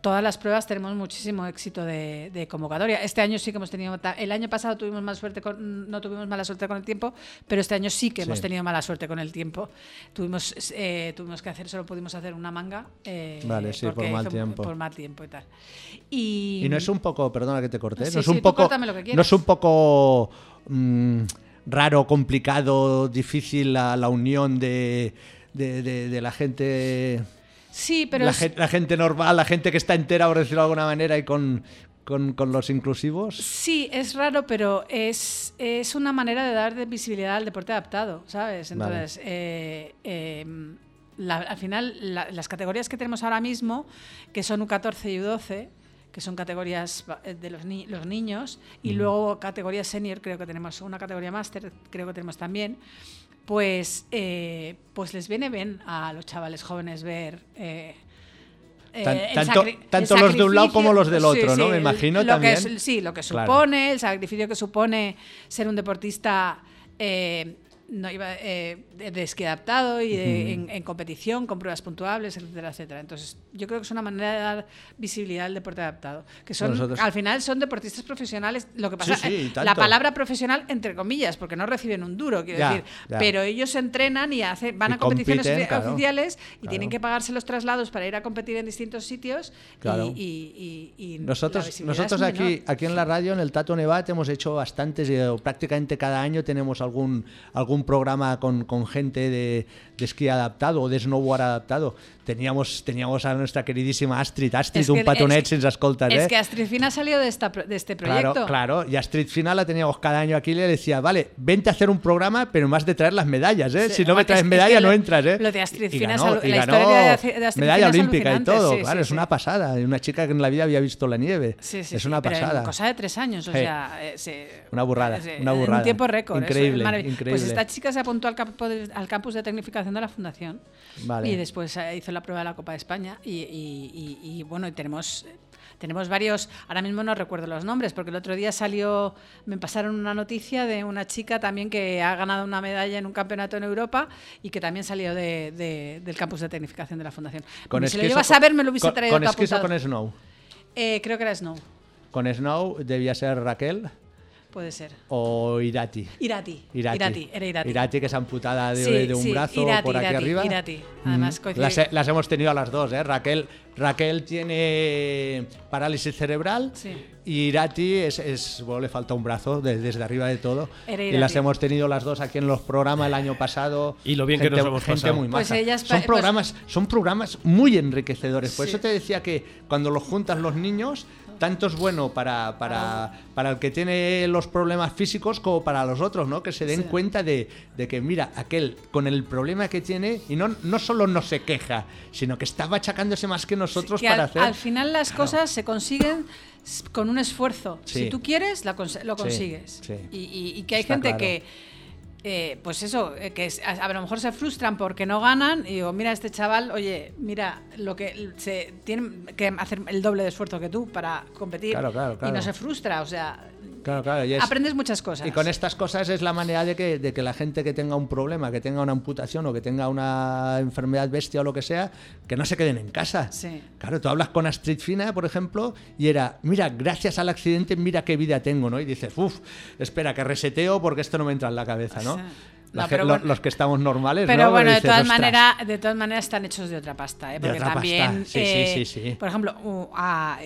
todas las pruebas tenemos muchísimo éxito de, de convocatoria. Este año sí que hemos tenido, el año pasado tuvimos más suerte con, no tuvimos mala suerte con el tiempo, pero este año sí que hemos tenido mala suerte con el tiempo. Tuvimos, eh, tuvimos que hacer, solo pudimos hacer una manga. eh, Vale, sí, por mal tiempo. Por mal tiempo y tal. Y, Y no es un poco, perdona que te corté, Sí, no es sí, un poco, córtame lo que no es un poco mm, raro, complicado, difícil la, la unión de, de, de- de la gente, Sí, pero la, es- gen- la gente normal, la gente que está entera, por decirlo de alguna manera, y con, con, con los inclusivos. Sí, es raro, pero es, es una manera de dar de visibilidad al deporte adaptado, ¿sabes? Vale. Entonces, eh, eh, la- al final, la- las categorías que tenemos ahora mismo, que son U14 y U12, que son categorías eh, de los, ni- los niños, y luego categoría senior, creo que tenemos una categoría máster, creo que tenemos también, pues, eh, pues les viene bien a los chavales jóvenes ver... eh, eh, Tan- tanto- los de un lado como los del sí, otro, ¿no? sí, Me imagino lo que también. es- sí, lo que Claro. supone, el sacrificio que supone ser un deportista eh, no iba, eh, y de- en, en competición, con pruebas puntuables, etcétera, etcétera. Entonces, yo creo que es una manera de dar visibilidad al deporte adaptado. Que son, Nosotros- al final son deportistas profesionales. Lo que pasa Sí, sí, eh, la palabra profesional, entre comillas, porque no reciben un duro, quiero Ya, decir. ya. Pero ellos se entrenan y hacen, van Y a competiciones compiten, ofi- claro, oficiales y claro. tienen que pagarse los traslados para ir a competir en distintos sitios. y- Claro. Y, y- y la Nosotros, es nosotros aquí, menor. aquí en la radio, en el Tato Nevat, hemos hecho bastantes, eh, prácticamente cada año tenemos algún, algún programa con, con gente de, de esquí adaptado o de snowboard adaptado. Teníamos, teníamos a nuestra queridísima Astrid, Astrid, Es un que- patonet es- sin escoltas, Es ¿eh? que Astrid Fina salió de, esta, de este proyecto. Claro, claro. Y Astrid Final la teníamos cada año aquí y le decía, vale, vente a hacer un programa, pero más de traer las medallas, ¿eh? Sí, si no me traes es- es medalla, que no entras, ¿eh? lo de Astrid Y Fina es ganó- y la ganó historia de- Astrid medalla Fina es olímpica y todo, sí, claro, sí, es una pasada. Y una chica que en la vida había visto la nieve. Sí, sí, es una pero pasada. cosa de tres años, o sea, eh, Una burrada, una burrada. un tiempo récord. es Increíble, increíble. Pues esta chica se apuntó al, campo de- al campus de tecnificación de la Fundación Vale. y después eh, hizo la prueba de la Copa de España y, y- y- y, bueno, y tenemos... Tenemos varios, ahora mismo no recuerdo los nombres, porque el otro día salió, me pasaron una noticia de una chica también que ha ganado una medalla en un campeonato en Europa y que también salió de- de- del campus de tecnificación de la Fundación. si lo esquís o llevas con- a ver, me lo hubiese con- traído ¿Con o apuntado. con snow? Eh, creo que era Snow, Con snow debía ser Raquel puede ser. o Irati. Irati. Irati. Irati, era Irati. que es amputada de, Sí, de un sí, brazo Irati, por aquí Irati, arriba. Irati. Además, Mm. coincide- las, las hemos tenido a las dos, ¿eh? Raquel, Raquel tiene parálisis cerebral Sí. y Irati es, es- bueno, le falta un brazo de- desde arriba de todo. Era Y Irati. las hemos tenido las dos aquí en los programas el año pasado. Y lo bien que Gente- nos hemos gente pasado. muy Pues ellas son pues- programas, son programas muy enriquecedores. Por Sí. eso te decía que cuando los juntas los niños, tanto es bueno para, para, para el que tiene los problemas físicos como para los otros, ¿no? Que se den Sí. cuenta de, de que, mira, aquel con el problema que tiene, y no, no solo no se queja, sino que está machacándose más que nosotros que para al, hacer. al final las cosas se consiguen con un esfuerzo. Sí. Si tú quieres, la cons- lo consigues. Y, y- y que hay Está gente claro. que, eh, pues eso, eh, que es- a, a lo mejor se frustran porque no ganan y digo, mira, este chaval, oye, mira, lo que se tiene que hacer el doble de esfuerzo que tú para competir Claro, claro, y claro. no se frustra, o sea, Claro, claro, y es- aprendes muchas cosas. Y con estas cosas es la manera de que, de que la gente que tenga un problema, que tenga una amputación o que tenga una enfermedad bestia o lo que sea, que no se queden en casa. Sí. Claro, tú hablas con Astrid Fina, por ejemplo, y era, mira, gracias al accidente, mira qué vida tengo, ¿no? Y dices, uff, espera, que reseteo porque esto no me entra en la cabeza, ¿no? No, pero bueno- los que estamos normales, Pero ¿no? bueno, de todas, maneras, de todas maneras están hechos de otra pasta, ¿eh? De porque otra también, pasta, sí, eh, sí, sí. por ejemplo, uh,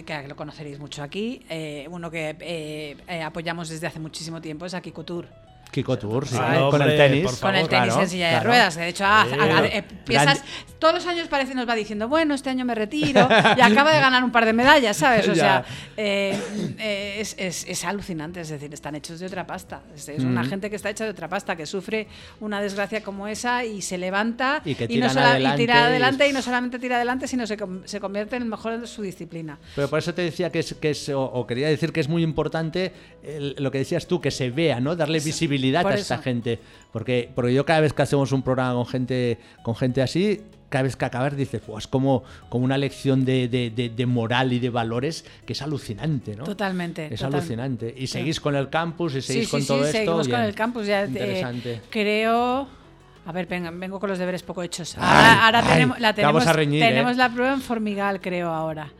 que lo conoceréis mucho aquí, eh, uno que eh, eh, apoyamos desde hace muchísimo tiempo es Aki Couture. Kiko Tour, sí, Ah, con hombre, el tenis. Con el tenis claro, en silla de claro. ruedas, de hecho ah, Sí. eh, todos los años parece nos va diciendo, bueno, este año me retiro y acaba de ganar un par de medallas, ¿sabes? O <laughs> Ya. sea, eh, eh, es, es- es alucinante, es decir, están hechos de otra pasta. Es, es una Mm. gente que está hecha de otra pasta, que sufre una desgracia como esa y se levanta Y que no tiran sola- adelante tira y- adelante y no solamente tira adelante, sino se, se convierte en el mejor de su disciplina. Pero por eso te decía que es, que es o, o quería decir que es muy importante el- lo que decías tú, que se vea, ¿no? Darle visibilidad por a esta eso. gente. Porque, porque yo cada vez que hacemos un programa con gente, con gente así, cada vez que acabas dices, "Buah, es como, como una lección de, de- de- de moral y de valores que es alucinante, ¿no? Totalmente. Es total- alucinante. Y seguís con el campus y seguís sí, con sí, todo sí, esto. seguimos con bien. el campus. Ya, eh, Interesante. creo. A ver, venga, vengo con los deberes poco hechos. Ay, Ahora, ahora ay, tenemos, la tenemos, reñir, tenemos ¿eh? la prueba en Formigal, creo, ahora.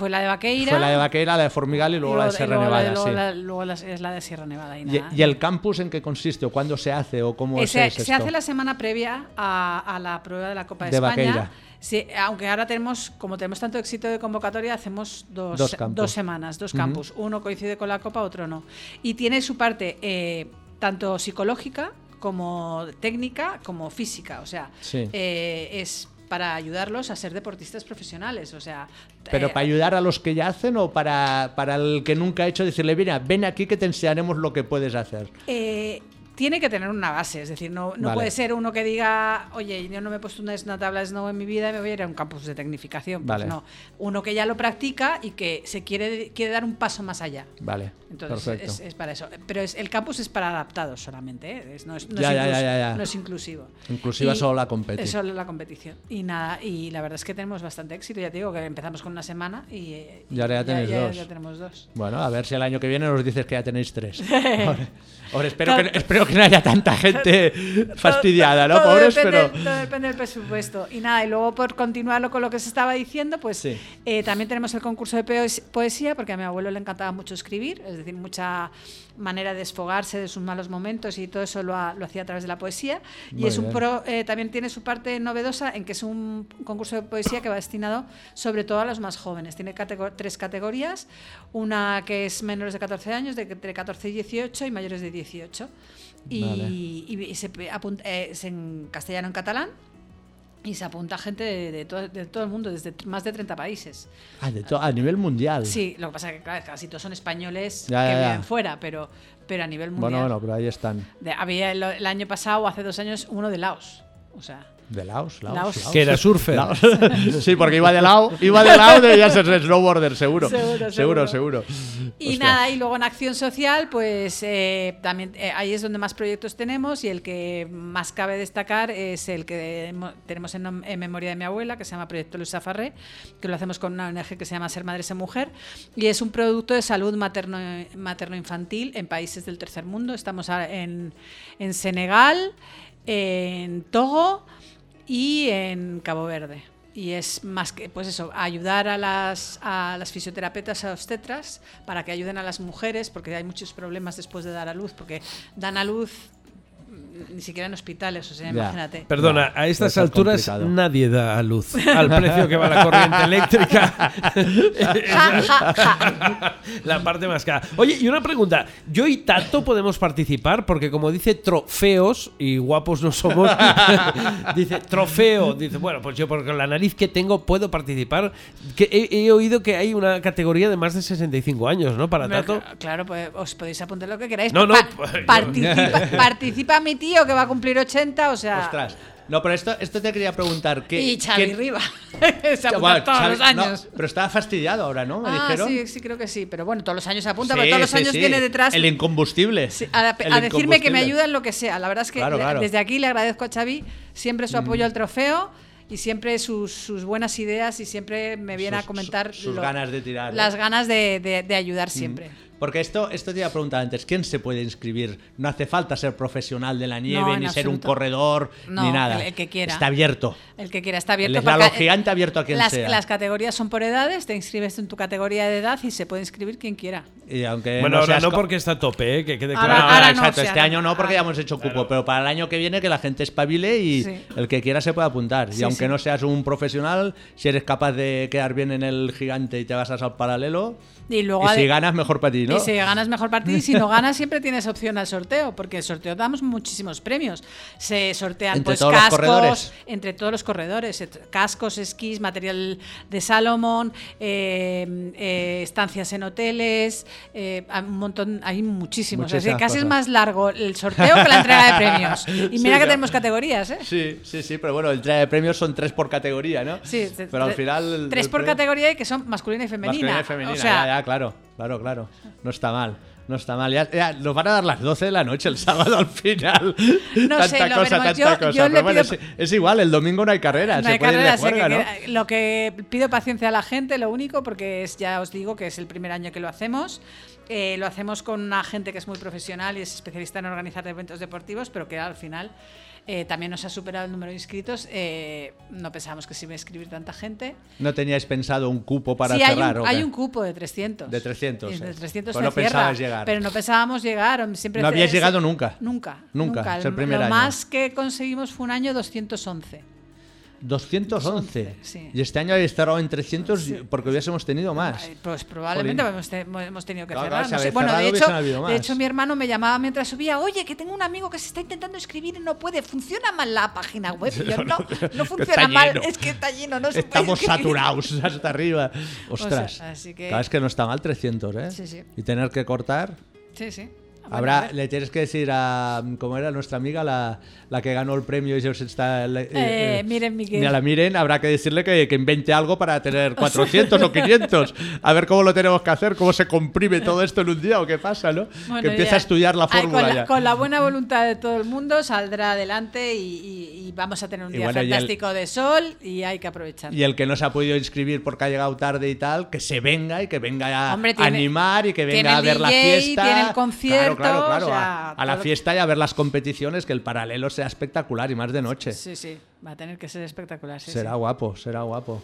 Fue la de Vaqueira. Fue la de Vaquera, la de Formigal y luego, la de Sierra luego Nevada. luego sí. la- luego la- es la de Sierra Nevada. Y, ¿Y, nada. y el campus en qué consiste? ¿O cuándo se hace? ¿O cómo es, se, es se esto? hace la semana previa a, a la prueba de la Copa de, De España. Vaqueira. Sí, aunque ahora tenemos, como tenemos tanto éxito de convocatoria, hacemos dos, Dos semanas, dos campus. Uno coincide con la Copa, otro no. Y tiene su parte eh, tanto psicológica como técnica, como física. O sea, Sí. eh, es para ayudarlos a ser deportistas profesionales. O sea, ¿Pero eh, para ayudar a los que ya hacen o para, para el que nunca ha hecho decirle, mira, ven aquí que te enseñaremos lo que puedes hacer? Eh, tiene que tener una base, es decir, no, no Vale. puede ser uno que diga, oye, yo no me he puesto una, una tabla de snow en mi vida y me voy a ir a un campus de tecnificación. Pues Vale. no, uno que ya lo practica y que se quiere, quiere dar un paso más allá. Vale, Entonces perfecto. es, es para eso. Pero es, el campus es para adaptados solamente, ¿eh? Es- no, es, no Ya, es ya, ya, inclus- ya, ya. no es inclusivo. Inclusiva Y- solo la competi. Es solo la competición. Y nada, y la verdad es que tenemos bastante éxito. Ya te digo que empezamos con una semana y, Y ahora ya tenéis dos. ya tenemos dos. Bueno, a ver si el año que viene nos dices que ya tenéis tres. <laughs> Ahora, ahora espero, que, espero que no haya tanta gente <laughs> <laughs> fastidiada, ¿no? Todo Pobres, depende, pero... todo depende del presupuesto. Y nada, y luego por continuarlo con lo que se estaba diciendo, pues Sí. eh, también tenemos el concurso de poes- poesía, porque a mi abuelo le encantaba mucho escribir, es decir, mucha manera de desfogarse de sus malos momentos y todo eso lo, ha- lo hacía a través de la poesía. y es un pro- eh, también tiene su parte novedosa en que es un concurso de poesía que va destinado sobre todo a los más jóvenes. Tiene tres categorías, una que es menores de 14 años, de entre 14 y 18 y mayores de 18. Y, Vale. y- y se apunta- eh, es en castellano en catalán y se apunta gente de, de todo, de todo el mundo, desde más de 30 países. Ah, de a nivel mundial. Sí, lo que pasa es que claro, casi todos son españoles Ya, que ya, ya. viven fuera, pero, pero a nivel mundial. Bueno, bueno, pero ahí están. De- había el, el año pasado, o hace dos años, uno de Laos. O sea, De Laos, Laos, Laos. Laos. Que era surfer. Laos. <laughs> sí, porque iba de lado, iba de lado debía ser snowboarder, seguro. Seguro, seguro. seguro. seguro. Y Ostras. nada, y luego en acción social, pues eh, también eh, ahí es donde más proyectos tenemos y el que más cabe destacar es el que tenemos en, memoria de mi abuela, que se llama Proyecto Luisa Farré, que lo hacemos con una ONG que se llama Ser Madre, Ser Mujer, y es un producto de salud materno- materno-infantil en países del tercer mundo. Estamos en, en Senegal, en Togo y en Cabo Verde. Y es más que, pues eso, ayudar a las, a las fisioterapeutas, a obstetras, para que ayuden a las mujeres, porque hay muchos problemas después de dar a luz, porque dan a luz ni siquiera en hospitales, o sea, Ya. imagínate. Perdona, a estas ser alturas complicado. nadie da a luz al precio que va la corriente eléctrica. <laughs> La parte más cara. Oye, y una pregunta. ¿Yo y Tato podemos participar? Porque como dice trofeos, y guapos no somos, <laughs> dice trofeo. Dice, bueno, pues yo por la nariz que tengo puedo participar. Que he, he oído que hay una categoría de más de 65 años, ¿no? Para Tato. cl- Claro, pues os podéis apuntar lo que queráis. No, no, Pa- pues, participa, <laughs> participa mi tío que va a cumplir 80, o sea. Ostras. No, pero esto, esto te quería preguntar. ¿qué, y Xavi quién- Riva. <laughs> se apunta Bueno, todos Xavi- los no, años. pero estaba fastidiado ahora, ¿no? Me ah, dijeron. sí, sí, creo que sí. Pero bueno, todos los años se apunta, Sí, pero todos los sí, años sí. viene detrás. El incombustible. Sí, a, El a decirme que me incombustible. ayuda en lo que sea. La verdad es que Claro, le- claro. desde aquí le agradezco a Xavi siempre su apoyo Mm. al trofeo y siempre sus, sus buenas ideas y siempre me viene Sus- a comentar sus lo- ganas de tirar, ¿eh? Las ganas de, de- de ayudar siempre. Porque esto, esto te iba a preguntar antes, ¿quién se puede inscribir? No hace falta ser profesional de la nieve, No, ni ser un corredor, No, ni nada. el- el que quiera. Está abierto. El que quiera está El abierto. porque, eh, gigante abierto a quien las, sea. las categorías son por edades, te inscribes en tu categoría de edad y se puede inscribir quien quiera. Y aunque Bueno, no ahora no porque está a tope, ¿eh? que quede Ahora- claro. No, ahora no, exacto, o sea, este no- año no porque ya hemos hecho cupo, pero para el año que viene que la gente espabile y Sí. el que quiera se puede apuntar. Sí, y aunque sí. no seas un profesional, si eres capaz de quedar bien en el gigante y te vas al paralelo, Y luego y si ganas, mejor para ti, ¿no? Y si ganas mejor partido y si no ganas siempre tienes opción al sorteo, porque el sorteo damos muchísimos premios. Se sortean Entre pues todos los cascos corredores. entre todos los corredores, cascos, esquís, material de Salomon, eh, eh, estancias en hoteles, eh, hay un montón, hay muchísimos. Es decir, Muchísimas casi es más largo el sorteo que la entrega de premios. <laughs> Y Sí, mira que ¿no? tenemos categorías, ¿eh? Sí, sí, sí, pero bueno, el entrega de premios son tres por categoría, ¿no? Sí, pero al final. tres por premio- categoría y que son masculina y femenina. Masculina y femenina, O sea, ya, ya, claro, claro, claro. No está mal. No está mal. Ya, ya, nos van a dar las 12 de la noche el sábado al final. No tanta sé, lo cosa, veremos. tanta Yo- cosa. yo le Pero bueno, pido- es, es igual, el domingo no hay carrera. No se puede ir de juerga, que ¿no? lo que pido paciencia a la gente, lo único, porque es, ya os digo que es el primer año que lo hacemos. Eh, lo hacemos con una gente que es muy profesional y es especialista en organizar eventos deportivos, pero que al final eh, también nos ha superado el número de inscritos. Eh, no pensábamos que se iba a inscribir tanta gente. ¿No teníais pensado un cupo para sí, hay cerrar? un, ¿o qué? hay un cupo de 300. De 300, Y de eh. 300 Pues no cierra, pensabas llegar. Pero no pensábamos llegar. Siempre No habíais es- llegado nunca. Nunca. Nunca, es el primer Lo año. más que conseguimos fue un año 211. 211. sí. Y este año habéis cerrado en 300 porque hubiésemos tenido más. Pues probablemente hemos, te- hemos tenido que Claro, cerrar. claro, no sé. Bueno, de hecho, de hecho, mi hermano me llamaba mientras subía, oye, que tengo un amigo que se está intentando escribir y no puede, funciona mal la página web. Y yo, <laughs> no, no <laughs> funciona mal, es que está lleno, no se Estamos escribir". saturados <laughs> hasta arriba. Ostras. así que- Claro, es que no está mal 300, ¿eh? Sí. Y tener que cortar. Sí, sí. Habrá, le tienes que decir a, ¿cómo era nuestra amiga, la, la que ganó el premio y se está... eh, Eh, miren, Miguel. Mira, la miren, habrá que decirle que, que invente algo para tener 400 o 500. A ver cómo lo tenemos que hacer, cómo se comprime todo esto en un día o qué pasa, ¿no? Bueno, que empieza ya. a estudiar la Ay, fórmula con, ya. la, con la buena voluntad de todo el mundo saldrá adelante y, y- y vamos a tener un día bueno, y el- fantástico de sol y hay que aprovechar. Y el que no se ha podido inscribir porque ha llegado tarde y tal, que se venga y que venga a Hombre, tiene- animar y que venga a ver la DJ, fiesta. tiene el concierto, Claro, claro, claro. o sea, a, a la fiesta y a ver las competiciones, que el paralelo sea espectacular y más de noche. Sí, sí, va a tener que ser espectacular. sí, será sí. guapo, será guapo.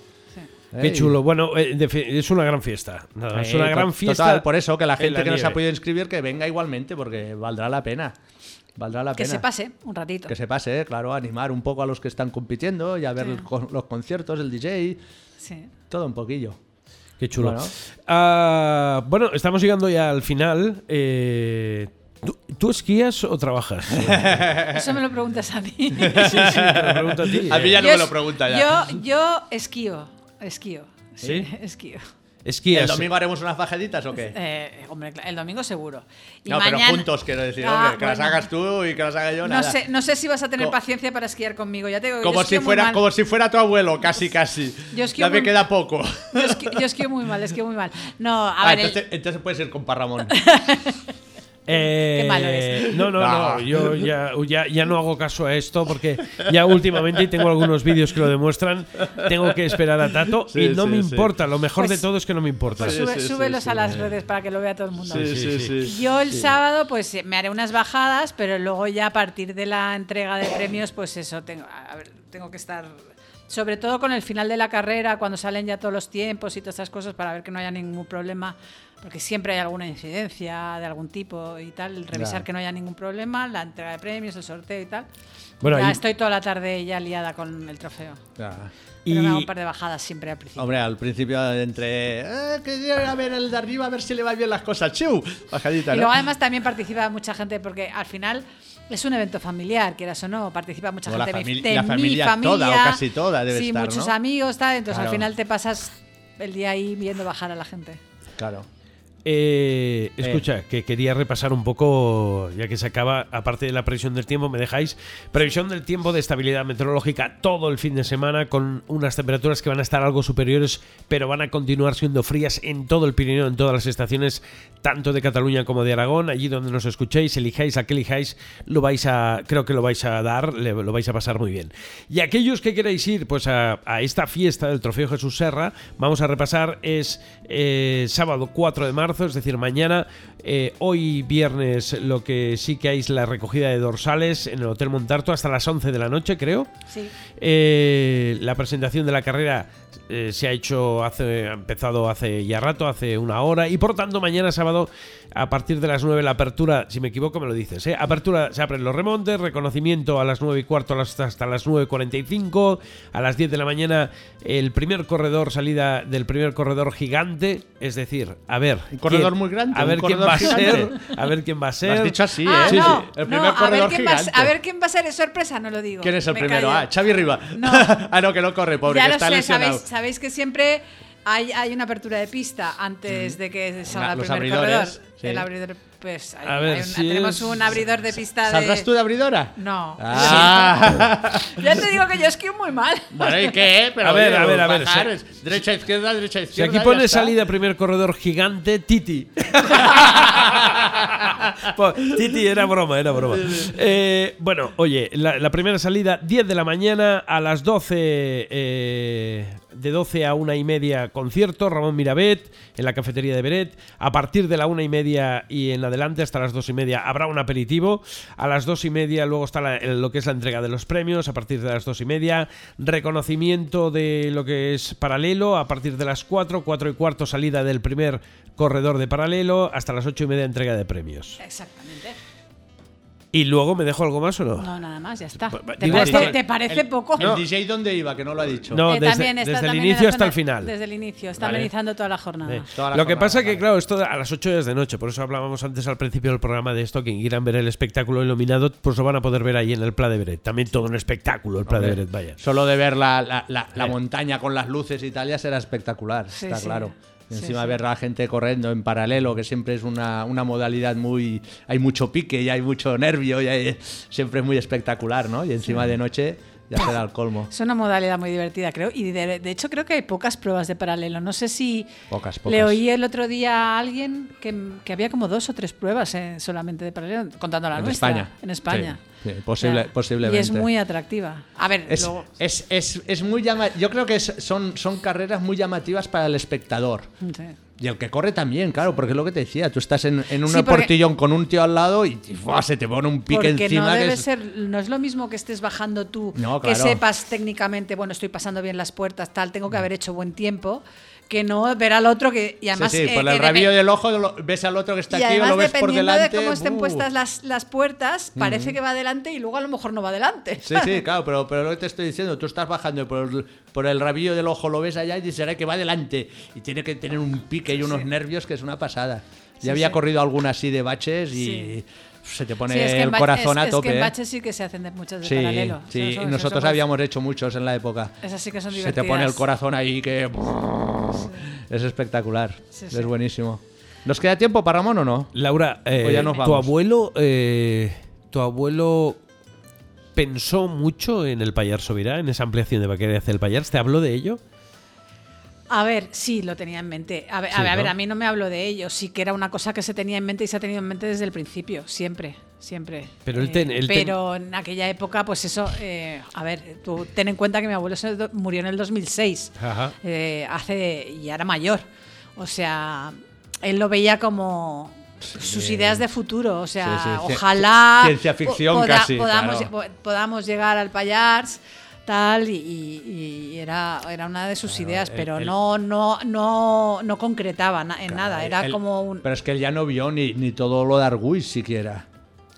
Qué chulo. Bueno, eh, es una gran fiesta. Nada, es una gran fiesta. total, por eso que la en gente que no se ha podido inscribir que venga igualmente porque valdrá la pena. Valdrá la Que pena. se pase un ratito. Que se pase, claro, animar un poco a los que están compitiendo y a ver Sí. los conciertos, el DJ, Sí. todo un poquillo. Qué chulo. Bueno. Ah, bueno, estamos llegando ya al final. Eh, ¿tú, tú esquías o trabajas? <laughs> Eso me lo preguntas a mí. sí, sí, te lo pregunto a ti. A mí ya no Yo me lo pregunta ya. Yo, yo esquío, esquío. Sí, ¿Sí? <laughs> esquío. Esquías. ¿El domingo haremos unas bajaditas o qué? Eh, hombre, cla- el domingo seguro. Y no, pero juntos quiero decir, Ah, hombre, que las hagas tú y que las haga yo. No nada. sé, no sé si vas a tener Co- paciencia para esquiar conmigo. Ya te digo, Como si, fuera, como si fuera tu abuelo, casi, casi. Yo esquío ya me muy- queda poco. Yo esquío, yo esquío muy mal, esquío muy mal. No, a Ah, ver, el- entonces, entonces puedes ir con Parramón. <laughs> Eh, Qué malo eres. No, no, no. No. Yo ya, ya, ya no hago caso a esto porque ya últimamente, y tengo algunos vídeos que lo demuestran, tengo que esperar a Tato Sí, y no sí, me sí. importa. Lo mejor Pues- de todo es que no me importa. pues sube- sí, súbelos sí, a las redes para que lo vea todo el mundo. Sí, sí, sí. Yo el sábado pues eh, me haré unas bajadas, pero luego ya a partir de la entrega de premios, pues eso, tengo, a ver, tengo que estar, sobre todo con el final de la carrera, cuando salen ya todos los tiempos y todas esas cosas, para ver que no haya ningún problema, porque siempre hay alguna incidencia de algún tipo y tal, revisar que no haya ningún problema, la entrega de premios, el sorteo y tal. Bueno, ya y- estoy toda la tarde ya liada con el trofeo. Pero me hago Y- un par de bajadas siempre al principio. Hombre, al principio entre. Eh, que a ver el de arriba a ver si le va bien las cosas. ¡Chiu! Bajadita, Y ¿no? luego además también participa mucha gente porque al final es un evento familiar, quieras o no, participa mucha O gente de mi- famili- de, la mi familia familia, toda, o casi toda debe sí, estar, muchos ¿no? amigos, tal, entonces Claro. al final te pasas el día ahí viendo bajar a la gente. Claro. Eh, escucha, que quería repasar un poco, ya que se acaba, aparte de la previsión del tiempo, me dejáis previsión del tiempo de estabilidad meteorológica todo el fin de semana con unas temperaturas que van a estar algo superiores, pero van a continuar siendo frías en todo el Pirineo, en todas las estaciones, tanto de Cataluña como de Aragón, allí donde nos escuchéis, elijáis a que elijáis, lo vais a, creo que lo vais a dar, lo vais a pasar muy bien. Y aquellos que queráis ir, pues a, a esta fiesta del Trofeo Jesús Serra, vamos a repasar, es eh, sábado 4 de marzo, es decir, mañana, eh, hoy viernes, lo que sí que hay es la recogida de dorsales en el Hotel Montarto hasta las 11 de la noche, creo. Sí. Eh, la presentación de la carrera eh, se ha hecho hace, ha empezado hace ya rato, hace una hora, y por tanto mañana sábado a partir de las 9 la apertura, si me equivoco me lo dices, ¿eh? apertura se abren los remontes, reconocimiento a las 9 y cuarto hasta, hasta las 9.45, a las 10 de la mañana el primer corredor, salida del primer corredor gigante, es decir, a ver... Un corredor quién- muy grande, A un ver quién corredor va a ser, gigante. a ver quién va a Lo ser. has dicho así, Ah, ¿eh? Sí, no, sí. El no, primer a ver, corredor quién va, a- gigante. a ver quién va a ser, es sorpresa, no lo digo. ¿Quién es el Me primero? callo. Ah, Xavi Riva. No. <laughs> ah, no, que no corre, pobre, ya que lo está sé, lesionado. sabéis, sabéis que siempre hay, hay una apertura de pista antes de que salga el los primer abridores, corredor. sí. El abridor, pues hay- A ver, hay un- si tenemos es- un abridor de pista de... ¿Saldrás tú de abridora? No. Ah. <laughs> Ya te digo que yo esquío muy mal. bueno, ¿y qué? Pero A ver, oye, a ver, a ver, bajar es derecha, izquierda, derecha, Si izquierda. aquí ya pone está. salida primer corredor gigante, Titi. <laughs> Titi era broma, era broma. Eh, bueno, oye, la, la primera salida, 10 de la mañana, a las 12, eh, de 12 a una y media, concierto, Ramón Mirabet, en la cafetería de Beret. A partir de la una y media y en adelante, hasta las dos y media, habrá un aperitivo. A las dos y media, luego está la- lo que es la entrega de los premios, a partir de las dos y media. Reconocimiento de lo que es paralelo, a partir de las 4, 4 y cuarto, salida del primer corredor de paralelo, hasta las ocho y media, entrega de premios. Exactamente. ¿Y luego me dejo algo más o no? No, nada más, ya está. ¿Te digo, parece, hasta- te parece el- poco? ¿El DJ dónde iba? Que no lo ha dicho. No, Eh, desde, también está desde el inicio hasta el final. Desde el inicio, está Vale. amenizando toda la jornada. Eh, Toda la Lo que pasa que, vale. claro, esto a las 8 es de noche, por eso hablábamos antes al principio del programa de esto, quien quieran ver el espectáculo iluminado, pues lo van a poder ver ahí en el Pla de Beret. También todo un espectáculo el Pla de Beret, vaya. Solo de ver la, la- la- la Eh. montaña con las luces y tal ya será espectacular, Sí, está sí. claro. Encima sí. ver a la gente corriendo en paralelo, que siempre es una, una modalidad muy... Hay mucho pique y hay mucho nervio y hay- siempre es muy espectacular, ¿no? Y encima de noche ya será el colmo. Es una modalidad muy divertida, creo. Y de, de hecho creo que hay pocas pruebas de paralelo. No sé si Pocas, pocas. le oí el otro día a alguien que, que había como dos o tres pruebas eh, solamente de paralelo, contando la En nuestra. España. En España. Sí, sí, posible- posiblemente. Y es muy atractiva. A ver, Es, luego... es, es, es muy llama- Yo creo que son, son carreras muy llamativas para el espectador. Sí. Y el que corre también, claro, porque es lo que te decía. Tú estás en, en un Sí, portillón con un tío al lado y, y, se te pone un pique Porque encima. no que debe es- ser, no es lo mismo que estés bajando tú, No, que claro. sepas técnicamente, bueno, estoy pasando bien las puertas, tal, tengo que haber hecho buen tiempo, que no ver al otro que y además sí, sí, eh, por el rabillo del ojo lo- ves al otro que está y aquí, además lo ves por delante. de cómo estén puestas las, las puertas, parece que va adelante y luego a lo mejor no va adelante. Sí, sí, claro, pero, pero lo que te estoy diciendo, tú estás bajando por el, por el rabillo del ojo lo ves allá y será que va adelante. Y tiene que tener un pique y unos nervios que es una pasada. Ya había corrido alguna así de baches y. se te pone Sí, es que en el corazón es- a es tope. que en ¿eh? baches sí que se hacen de muchas de Sí, paralelo. sí, Eso- y eso- nosotros eso- habíamos hecho muchos en la época. Esas sí que son Se te pone el divertidas. corazón ahí que... Es espectacular, Sí, es buenísimo. ¿Nos queda tiempo para Ramón o no? Laura, eh, O ya nos tu abuelo, eh, tu abuelo pensó mucho en el Payar Sobirá, en esa ampliación de Baqueria hacia el Payar. ¿Te habló de ello? A ver, sí, lo tenía en mente. A ver, Sí, a, ver, a ver, ¿no? a mí no me hablo de ello. Sí que era una cosa que se tenía en mente y se ha tenido en mente desde el principio, siempre, siempre. Eh, Pero él ten- él ten- pero en aquella época, pues eso, eh, a ver, tú ten en cuenta que mi abuelo murió en el 2006, Ajá. eh, hace y era mayor. O sea, él lo veía como sus ideas de futuro. O sea, Sí, sí, ojalá ciencia ficción po- casi, podamos, claro. po- podamos llegar al Payars tal y, era, era una de sus ideas, el- pero el- no, no, no, no concretaba na- en nada, era como un... Pero es que él ya no vio ni, ni todo lo de Argus siquiera.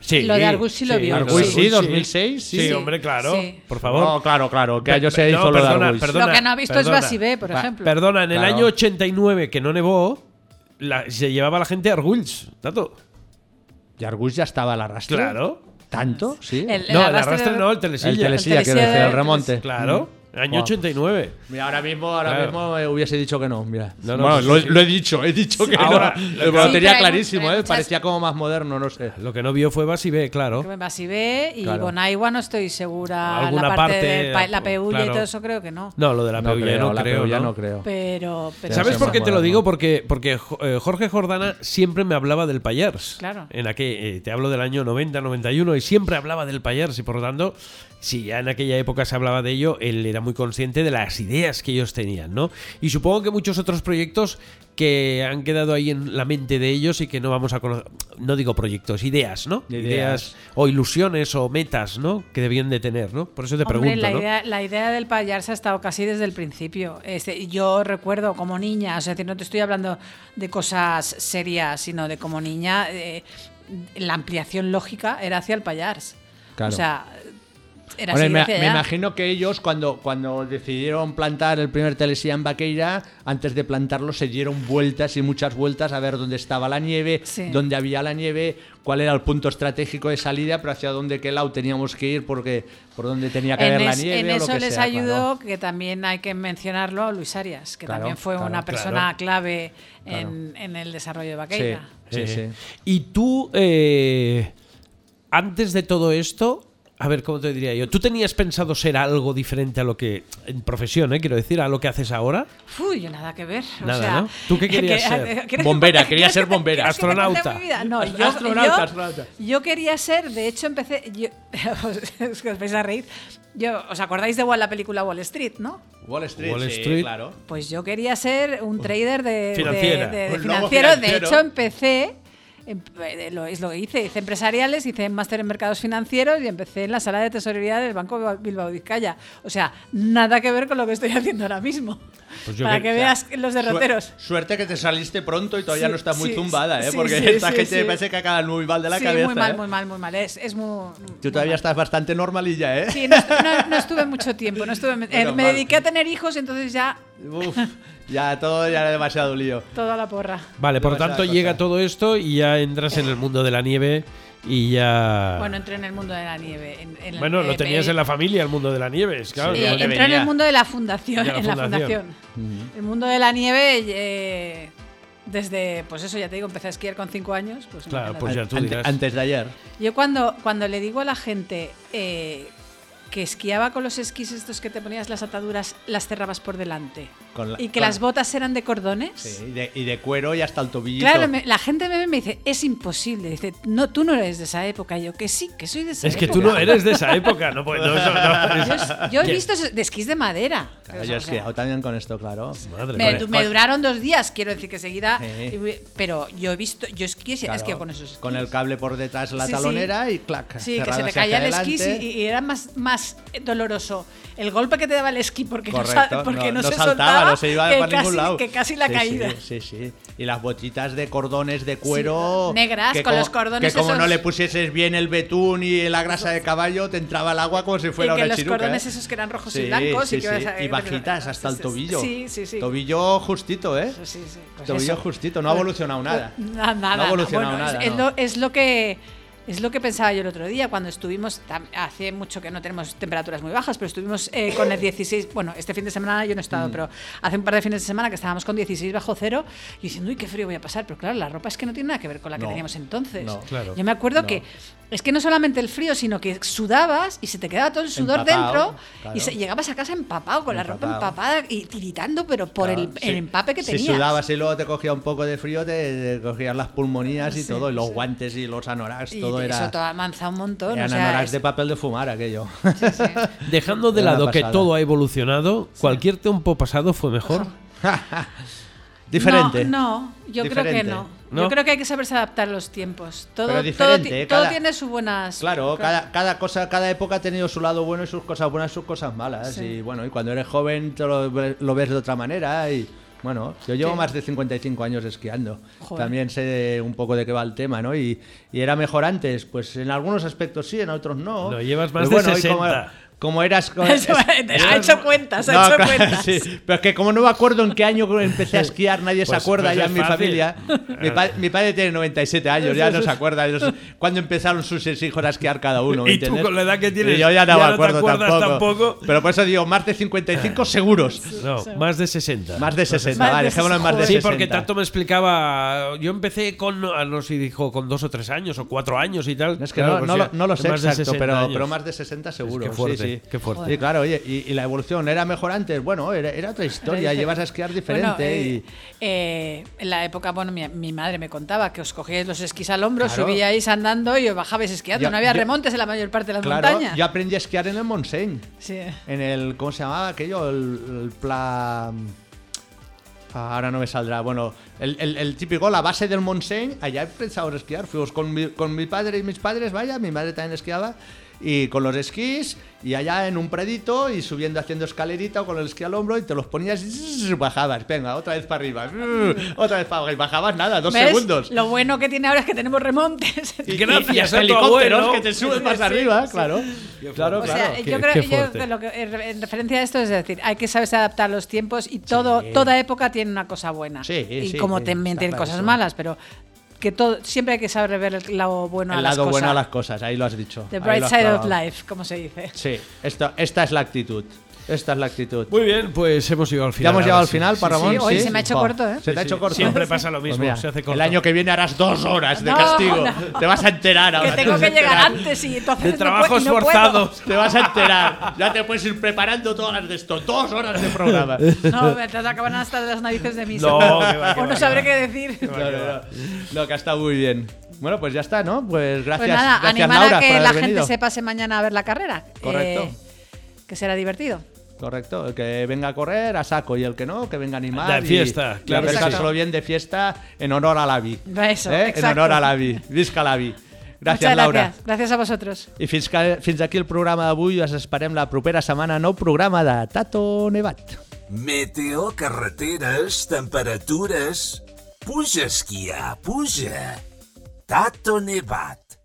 Sí, Lo de Argus sí lo vio, Argus sí. sí, Sí. 2006. Sí, Sí, hombre, claro. Sí. Por favor. No, claro, claro. ¿Qué Pe- año se hizo no, lo de perdona, Argus? perdona, Lo que no ha visto es. Basibé, por Pa- ejemplo. Perdona, en el Claro. año 89, que no nevó, la- se llevaba la gente a Arguls, Tato. ¿Y Argus ya estaba al arrastre? Claro. ¿Tanto? Sí. El- no, el arrastre no, el telesilla. El telesilla, El quiero telesilla decir, de- el remonte. Claro, año Wow. 89. Mira, ahora mismo, ahora Claro. mismo eh, hubiese dicho que no. Mira. No, no, bueno, sí, lo, sí. lo he dicho, he dicho que Ahora, no. lo tenía hay clarísimo, hay ¿eh? muchas- Parecía como más moderno, no sé. Lo que no vio fue Basibé, claro. Basibé y Claro. Bonaigua no estoy segura. Alguna la parte, parte, de pa- la Peulla y todo eso creo que no. No, lo de la No Peulla creo, no la creo. Peulla ¿no? no creo. Pero, pero ¿Sabes Sí, por qué te lo moderno. digo? Porque, porque Jo- eh, Jorge Jordana siempre me hablaba del Payers. Claro. En aquel, eh, te hablo del año 90, 91, y siempre hablaba del Payers. Y por lo tanto, si ya en aquella época se hablaba de ello, él era muy consciente de las ideas que ellos tenían, ¿no? Y supongo que muchos otros proyectos que han quedado ahí en la mente de ellos y que no vamos a conocer. No digo proyectos, ideas, ¿no? Ideas. o ilusiones o metas, ¿no? Que debían de tener, ¿no? Por eso te Hombre, pregunto, la, ¿no? idea, la idea del payarse ha estado casi desde el principio. Este, yo recuerdo como niña, o sea, no te estoy hablando de cosas serias, sino de como niña, eh, la ampliación lógica era hacia el payars. Claro. O sea, era Hombre, así me, imagino que ellos cuando, cuando decidieron plantar el primer telesilla en Baqueira, antes de plantarlo se dieron vueltas y muchas vueltas a ver dónde estaba la nieve, Sí. dónde había la nieve, cuál era el punto estratégico de salida, pero hacia dónde qué lado teníamos que ir porque por dónde tenía que En, haber la nieve en o lo eso que les sea, ayudó, claro. que también hay que mencionarlo, Luis Arias, que Claro, también fue claro, una claro. persona clave en, en el desarrollo de Baqueira. Sí, Eh, sí. Y tú, eh, antes de todo esto, a ver, ¿cómo te diría yo? ¿Tú tenías pensado ser algo diferente a lo que, en profesión, eh, quiero decir, a lo que haces ahora? Uy, nada que ver. o Nada, sea, ¿no? ¿Tú qué querías <laughs> que- <laughs> ser? ¿quieres que- Bombera, quería ser ¿quieres que- bombera. Astronauta. No, yo, Astronauta, yo- astronauta. yo quería ser, de hecho empecé, yo, <laughs> es que os vais a reír, yo, ¿os acordáis de Wall- la película Wall Street, no? Wall Street, Wall sí, Street. claro. Pues yo quería ser un trader de, financiero. De hecho, empecé, es lo que hice, hice empresariales, hice máster en mercados financieros y empecé en la sala de tesorería del Banco Bilbao Vizcaya. O sea, nada que ver con lo que estoy haciendo ahora mismo. Pues Para que- que O sea, veas los derroteros. Suer- Suerte que te saliste pronto y todavía Sí, no estás muy sí, zumbada, ¿eh? sí, Porque esta gente parece que acaba muy mal de la sí, cabeza. muy mal, ¿eh? muy mal, muy mal. Es, es muy. Tú todavía estás bastante normalilla, ¿eh? Sí, no, no- no estuve mucho tiempo. No estuve, eh, me mal. dediqué a tener hijos entonces ya Uf, ya todo ya era demasiado lío. toda la porra. Vale, por lo tanto cosa. llega todo esto y ya entras en el mundo de la nieve y ya... Bueno, entré en el mundo de la nieve. En, en la- Bueno, lo tenías en la familia, el mundo de la nieve, es claro. entré en el mundo de la fundación, De la en la fundación. El mundo de la nieve, eh, desde, pues eso, ya te digo, empecé a esquiar con cinco años. Pues Claro, pues ya tú dirás. antes de ayer. Yo cuando, cuando le digo a la gente eh, que esquiaba con los esquís estos que te ponías las ataduras, las cerrabas por delante. Con la- y que con- las botas eran de cordones. Sí, y de, y de cuero y hasta el tobillito. Claro, me- la gente me ve y me dice, es imposible. Dice, no, tú no eres de esa época. Y yo, que sí, que soy de esa Es que época. tú no eres de esa época, no puedes. no, eso no- <laughs> Yo, es- yo he visto de esquís de madera. Claro, yo he esquiado también con esto, claro. me, Con- me duraron dos días, quiero decir que seguida. Sí. Pero yo he visto, yo esquí, Claro, esquiado con esos esquís. Con el cable por detrás la Sí, sí. talonera y clac. Sí, que se te hacia caía el esquí y, y era más, más doloroso el golpe que te daba el esquí porque, no, Correcto, sa- porque no, no se saltaba, soltaba no se iba que, para casi, ningún lado. que casi la Sí, caída. Sí, sí, sí. Y las botitas de cordones de cuero. negras, que con como- los cordones Que como no esos- le pusieses bien el betún y la grasa de caballo, te entraba el agua como si fuera y que una los chiruca. cordones ¿eh? esos que eran rojos Sí, y blancos sí, y que sí. a- Y bajitas hasta el sí, sí, tobillo. Sí, sí, sí. Tobillo justito, ¿eh? Sí, sí. Pues Tobillo eso. justito, no ha evolucionado nada. Nada, nada. No ha evolucionado Bueno, nada. Es, no. lo, es lo que es lo que pensaba yo el otro día cuando estuvimos hace mucho que no tenemos temperaturas muy bajas, pero estuvimos eh, con el 16, bueno, este fin de semana yo no he estado, Mm. pero hace un par de fines de semana que estábamos con 16 bajo cero y diciendo, uy, qué frío voy a pasar, pero claro, la ropa es que no tiene nada que ver con la que No. teníamos entonces. No, claro. Yo me acuerdo No. que es que no solamente el frío, sino que sudabas y se te quedaba todo el sudor Empapado, dentro claro. y se- llegabas a casa empapado, con la ropa empapada y tiritando, pero por el, Claro, el sí. empape que si tenías. sudabas y luego te cogía un poco de frío, te, te cogías las pulmonías y Sí, todo, y los sí. guantes y los anoraks, Y todo eso era. ha avanzado un montón. Eran o sea, anoraks es- de papel de fumar aquello. <laughs> Dejando de lado que todo ha evolucionado, ¿cualquier tiempo pasado fue mejor? <laughs> Diferente. No, no, yo creo que no. ¿No? Yo creo que hay que saberse adaptar los tiempos. Todo, Pero diferente, ¿eh? todo Cada- tiene sus buenas. Claro, cada, cada cosa, cada época ha tenido su lado bueno y sus cosas buenas y sus cosas malas. Sí. Y bueno, y cuando eres joven te lo, ve- lo ves de otra manera. Y bueno, yo llevo Sí. más de 55 años esquiando. Joder. También sé un poco de qué va el tema, ¿no? Y, y era mejor antes, pues en algunos aspectos sí, en otros no. No, llevas más Pero de y como- 60. Como eras. <laughs> como- Eso, ha hecho cuentas, ha No, hecho claro, cuentas. sí. Pero es que como no me acuerdo en qué año empecé a esquiar, nadie se Pues- acuerda pues ya es en mi fácil. familia. <laughs> Mi, pa- mi padre tiene 97 años, ya no se acuerda cuando empezaron sus seis hijos a esquiar cada uno. ¿me Y tú entiendes? con la edad que tienes, Y yo ya no ya me no te acuerdo acuerdas tampoco. tampoco. Pero por eso digo, más de 55 seguros. No, más de 60. Más de 60, Más vale, dejémoslo en más de Sí, 60. porque tanto me explicaba. Yo empecé con, no sé si dijo, con dos o tres años o cuatro años y tal. Es que Claro, no, pues no, lo- no lo sé más de exacto, 60 pero, pero más de 60 seguro. Qué fuerte, sí, sí. qué fuerte. Sí, claro, oye, y, y la evolución, ¿era mejor antes? Bueno, era, era otra historia, llevas a esquiar diferente Bueno, eh, y... eh, en la época, bueno, mi, mi madre me contaba que os cogíais los esquís al hombro, Claro. subíais andando y os bajabais esquiando. Yo- no había yo- remontes en la mayor parte de las Claro, montañas. yo aprendí a esquiar en el Montseny. Sí. En el, ¿cómo se llamaba aquello? El, el plan... Ah, Ahora no me saldrá. Bueno, el, el- el típico, la base del Montseny, allá empezamos a esquiar. Fuimos con mi, con mi padre y mis padres, vaya, mi madre también esquiaba. Y con los esquís, y allá en un predito, y subiendo haciendo escalerita o con el esquí al hombro, y te los ponías y bajabas. Venga, otra vez para arriba. Otra vez para abajo. Y bajabas nada, dos ¿Ves? segundos. Lo bueno que tiene ahora es que tenemos remontes. <laughs> Y gracias a helicópteros que te subes Sí, más sí, arriba, sí. claro. Claro, O claro. sea, Qué- yo creo qué yo lo que en re- en referencia a esto es decir, hay que saberse adaptar a los tiempos y todo toda época tiene una cosa buena. Sí, y sí, como sí, también tiene cosas clarísimo. malas, pero que todo siempre hay que saber ver el lado bueno a el las lado cosas. bueno a las cosas, ahí lo has dicho. The bright side of life, como se dice. Sí, esto, esta es la actitud. Esta es la actitud. Muy bien, pues hemos llegado al final. Ya hemos llegado al final, Sí, para sí. Ramón. Sí, hoy ¿sí? se me ha hecho corto, ¿eh? Se te ha Sí, hecho corto. Siempre pasa lo Pues mismo, mira, se hace corto. El año que viene harás dos horas de No, castigo. no. <laughs> Te vas a enterar ahora. que te tengo que llegar antes y entonces De trabajos no forzados. Te vas a enterar. Ya te puedes ir preparando todas de esto. Dos horas de programa. No, me te acaban hasta las narices de mí. No, que va, <laughs> que o va, no que sabré va. qué decir. No, que ha estado muy bien. Bueno, pues ya está, ¿no? Pues gracias, Pues nada, gracias animar Laura a que la gente se pase mañana a ver la carrera. Correcto. eh, que será divertido. Correcto, el que venga a correr a saco y el que no, que venga a animar. De y- fiesta, y claro a que sí. pasárselo bien de fiesta en honor a la vi. Eso, ¿Eh? En honor a la vi. Visca la vi. Gràcies, Muchas Laura. gracias. Gracias a vosotros. I fins, que, fins aquí el programa d'avui. Us esperem la propera setmana. Nou programa de Tato Nevat. Meteo, carreteres, temperatures... Puja a esquiar, puja. Tato Nevat.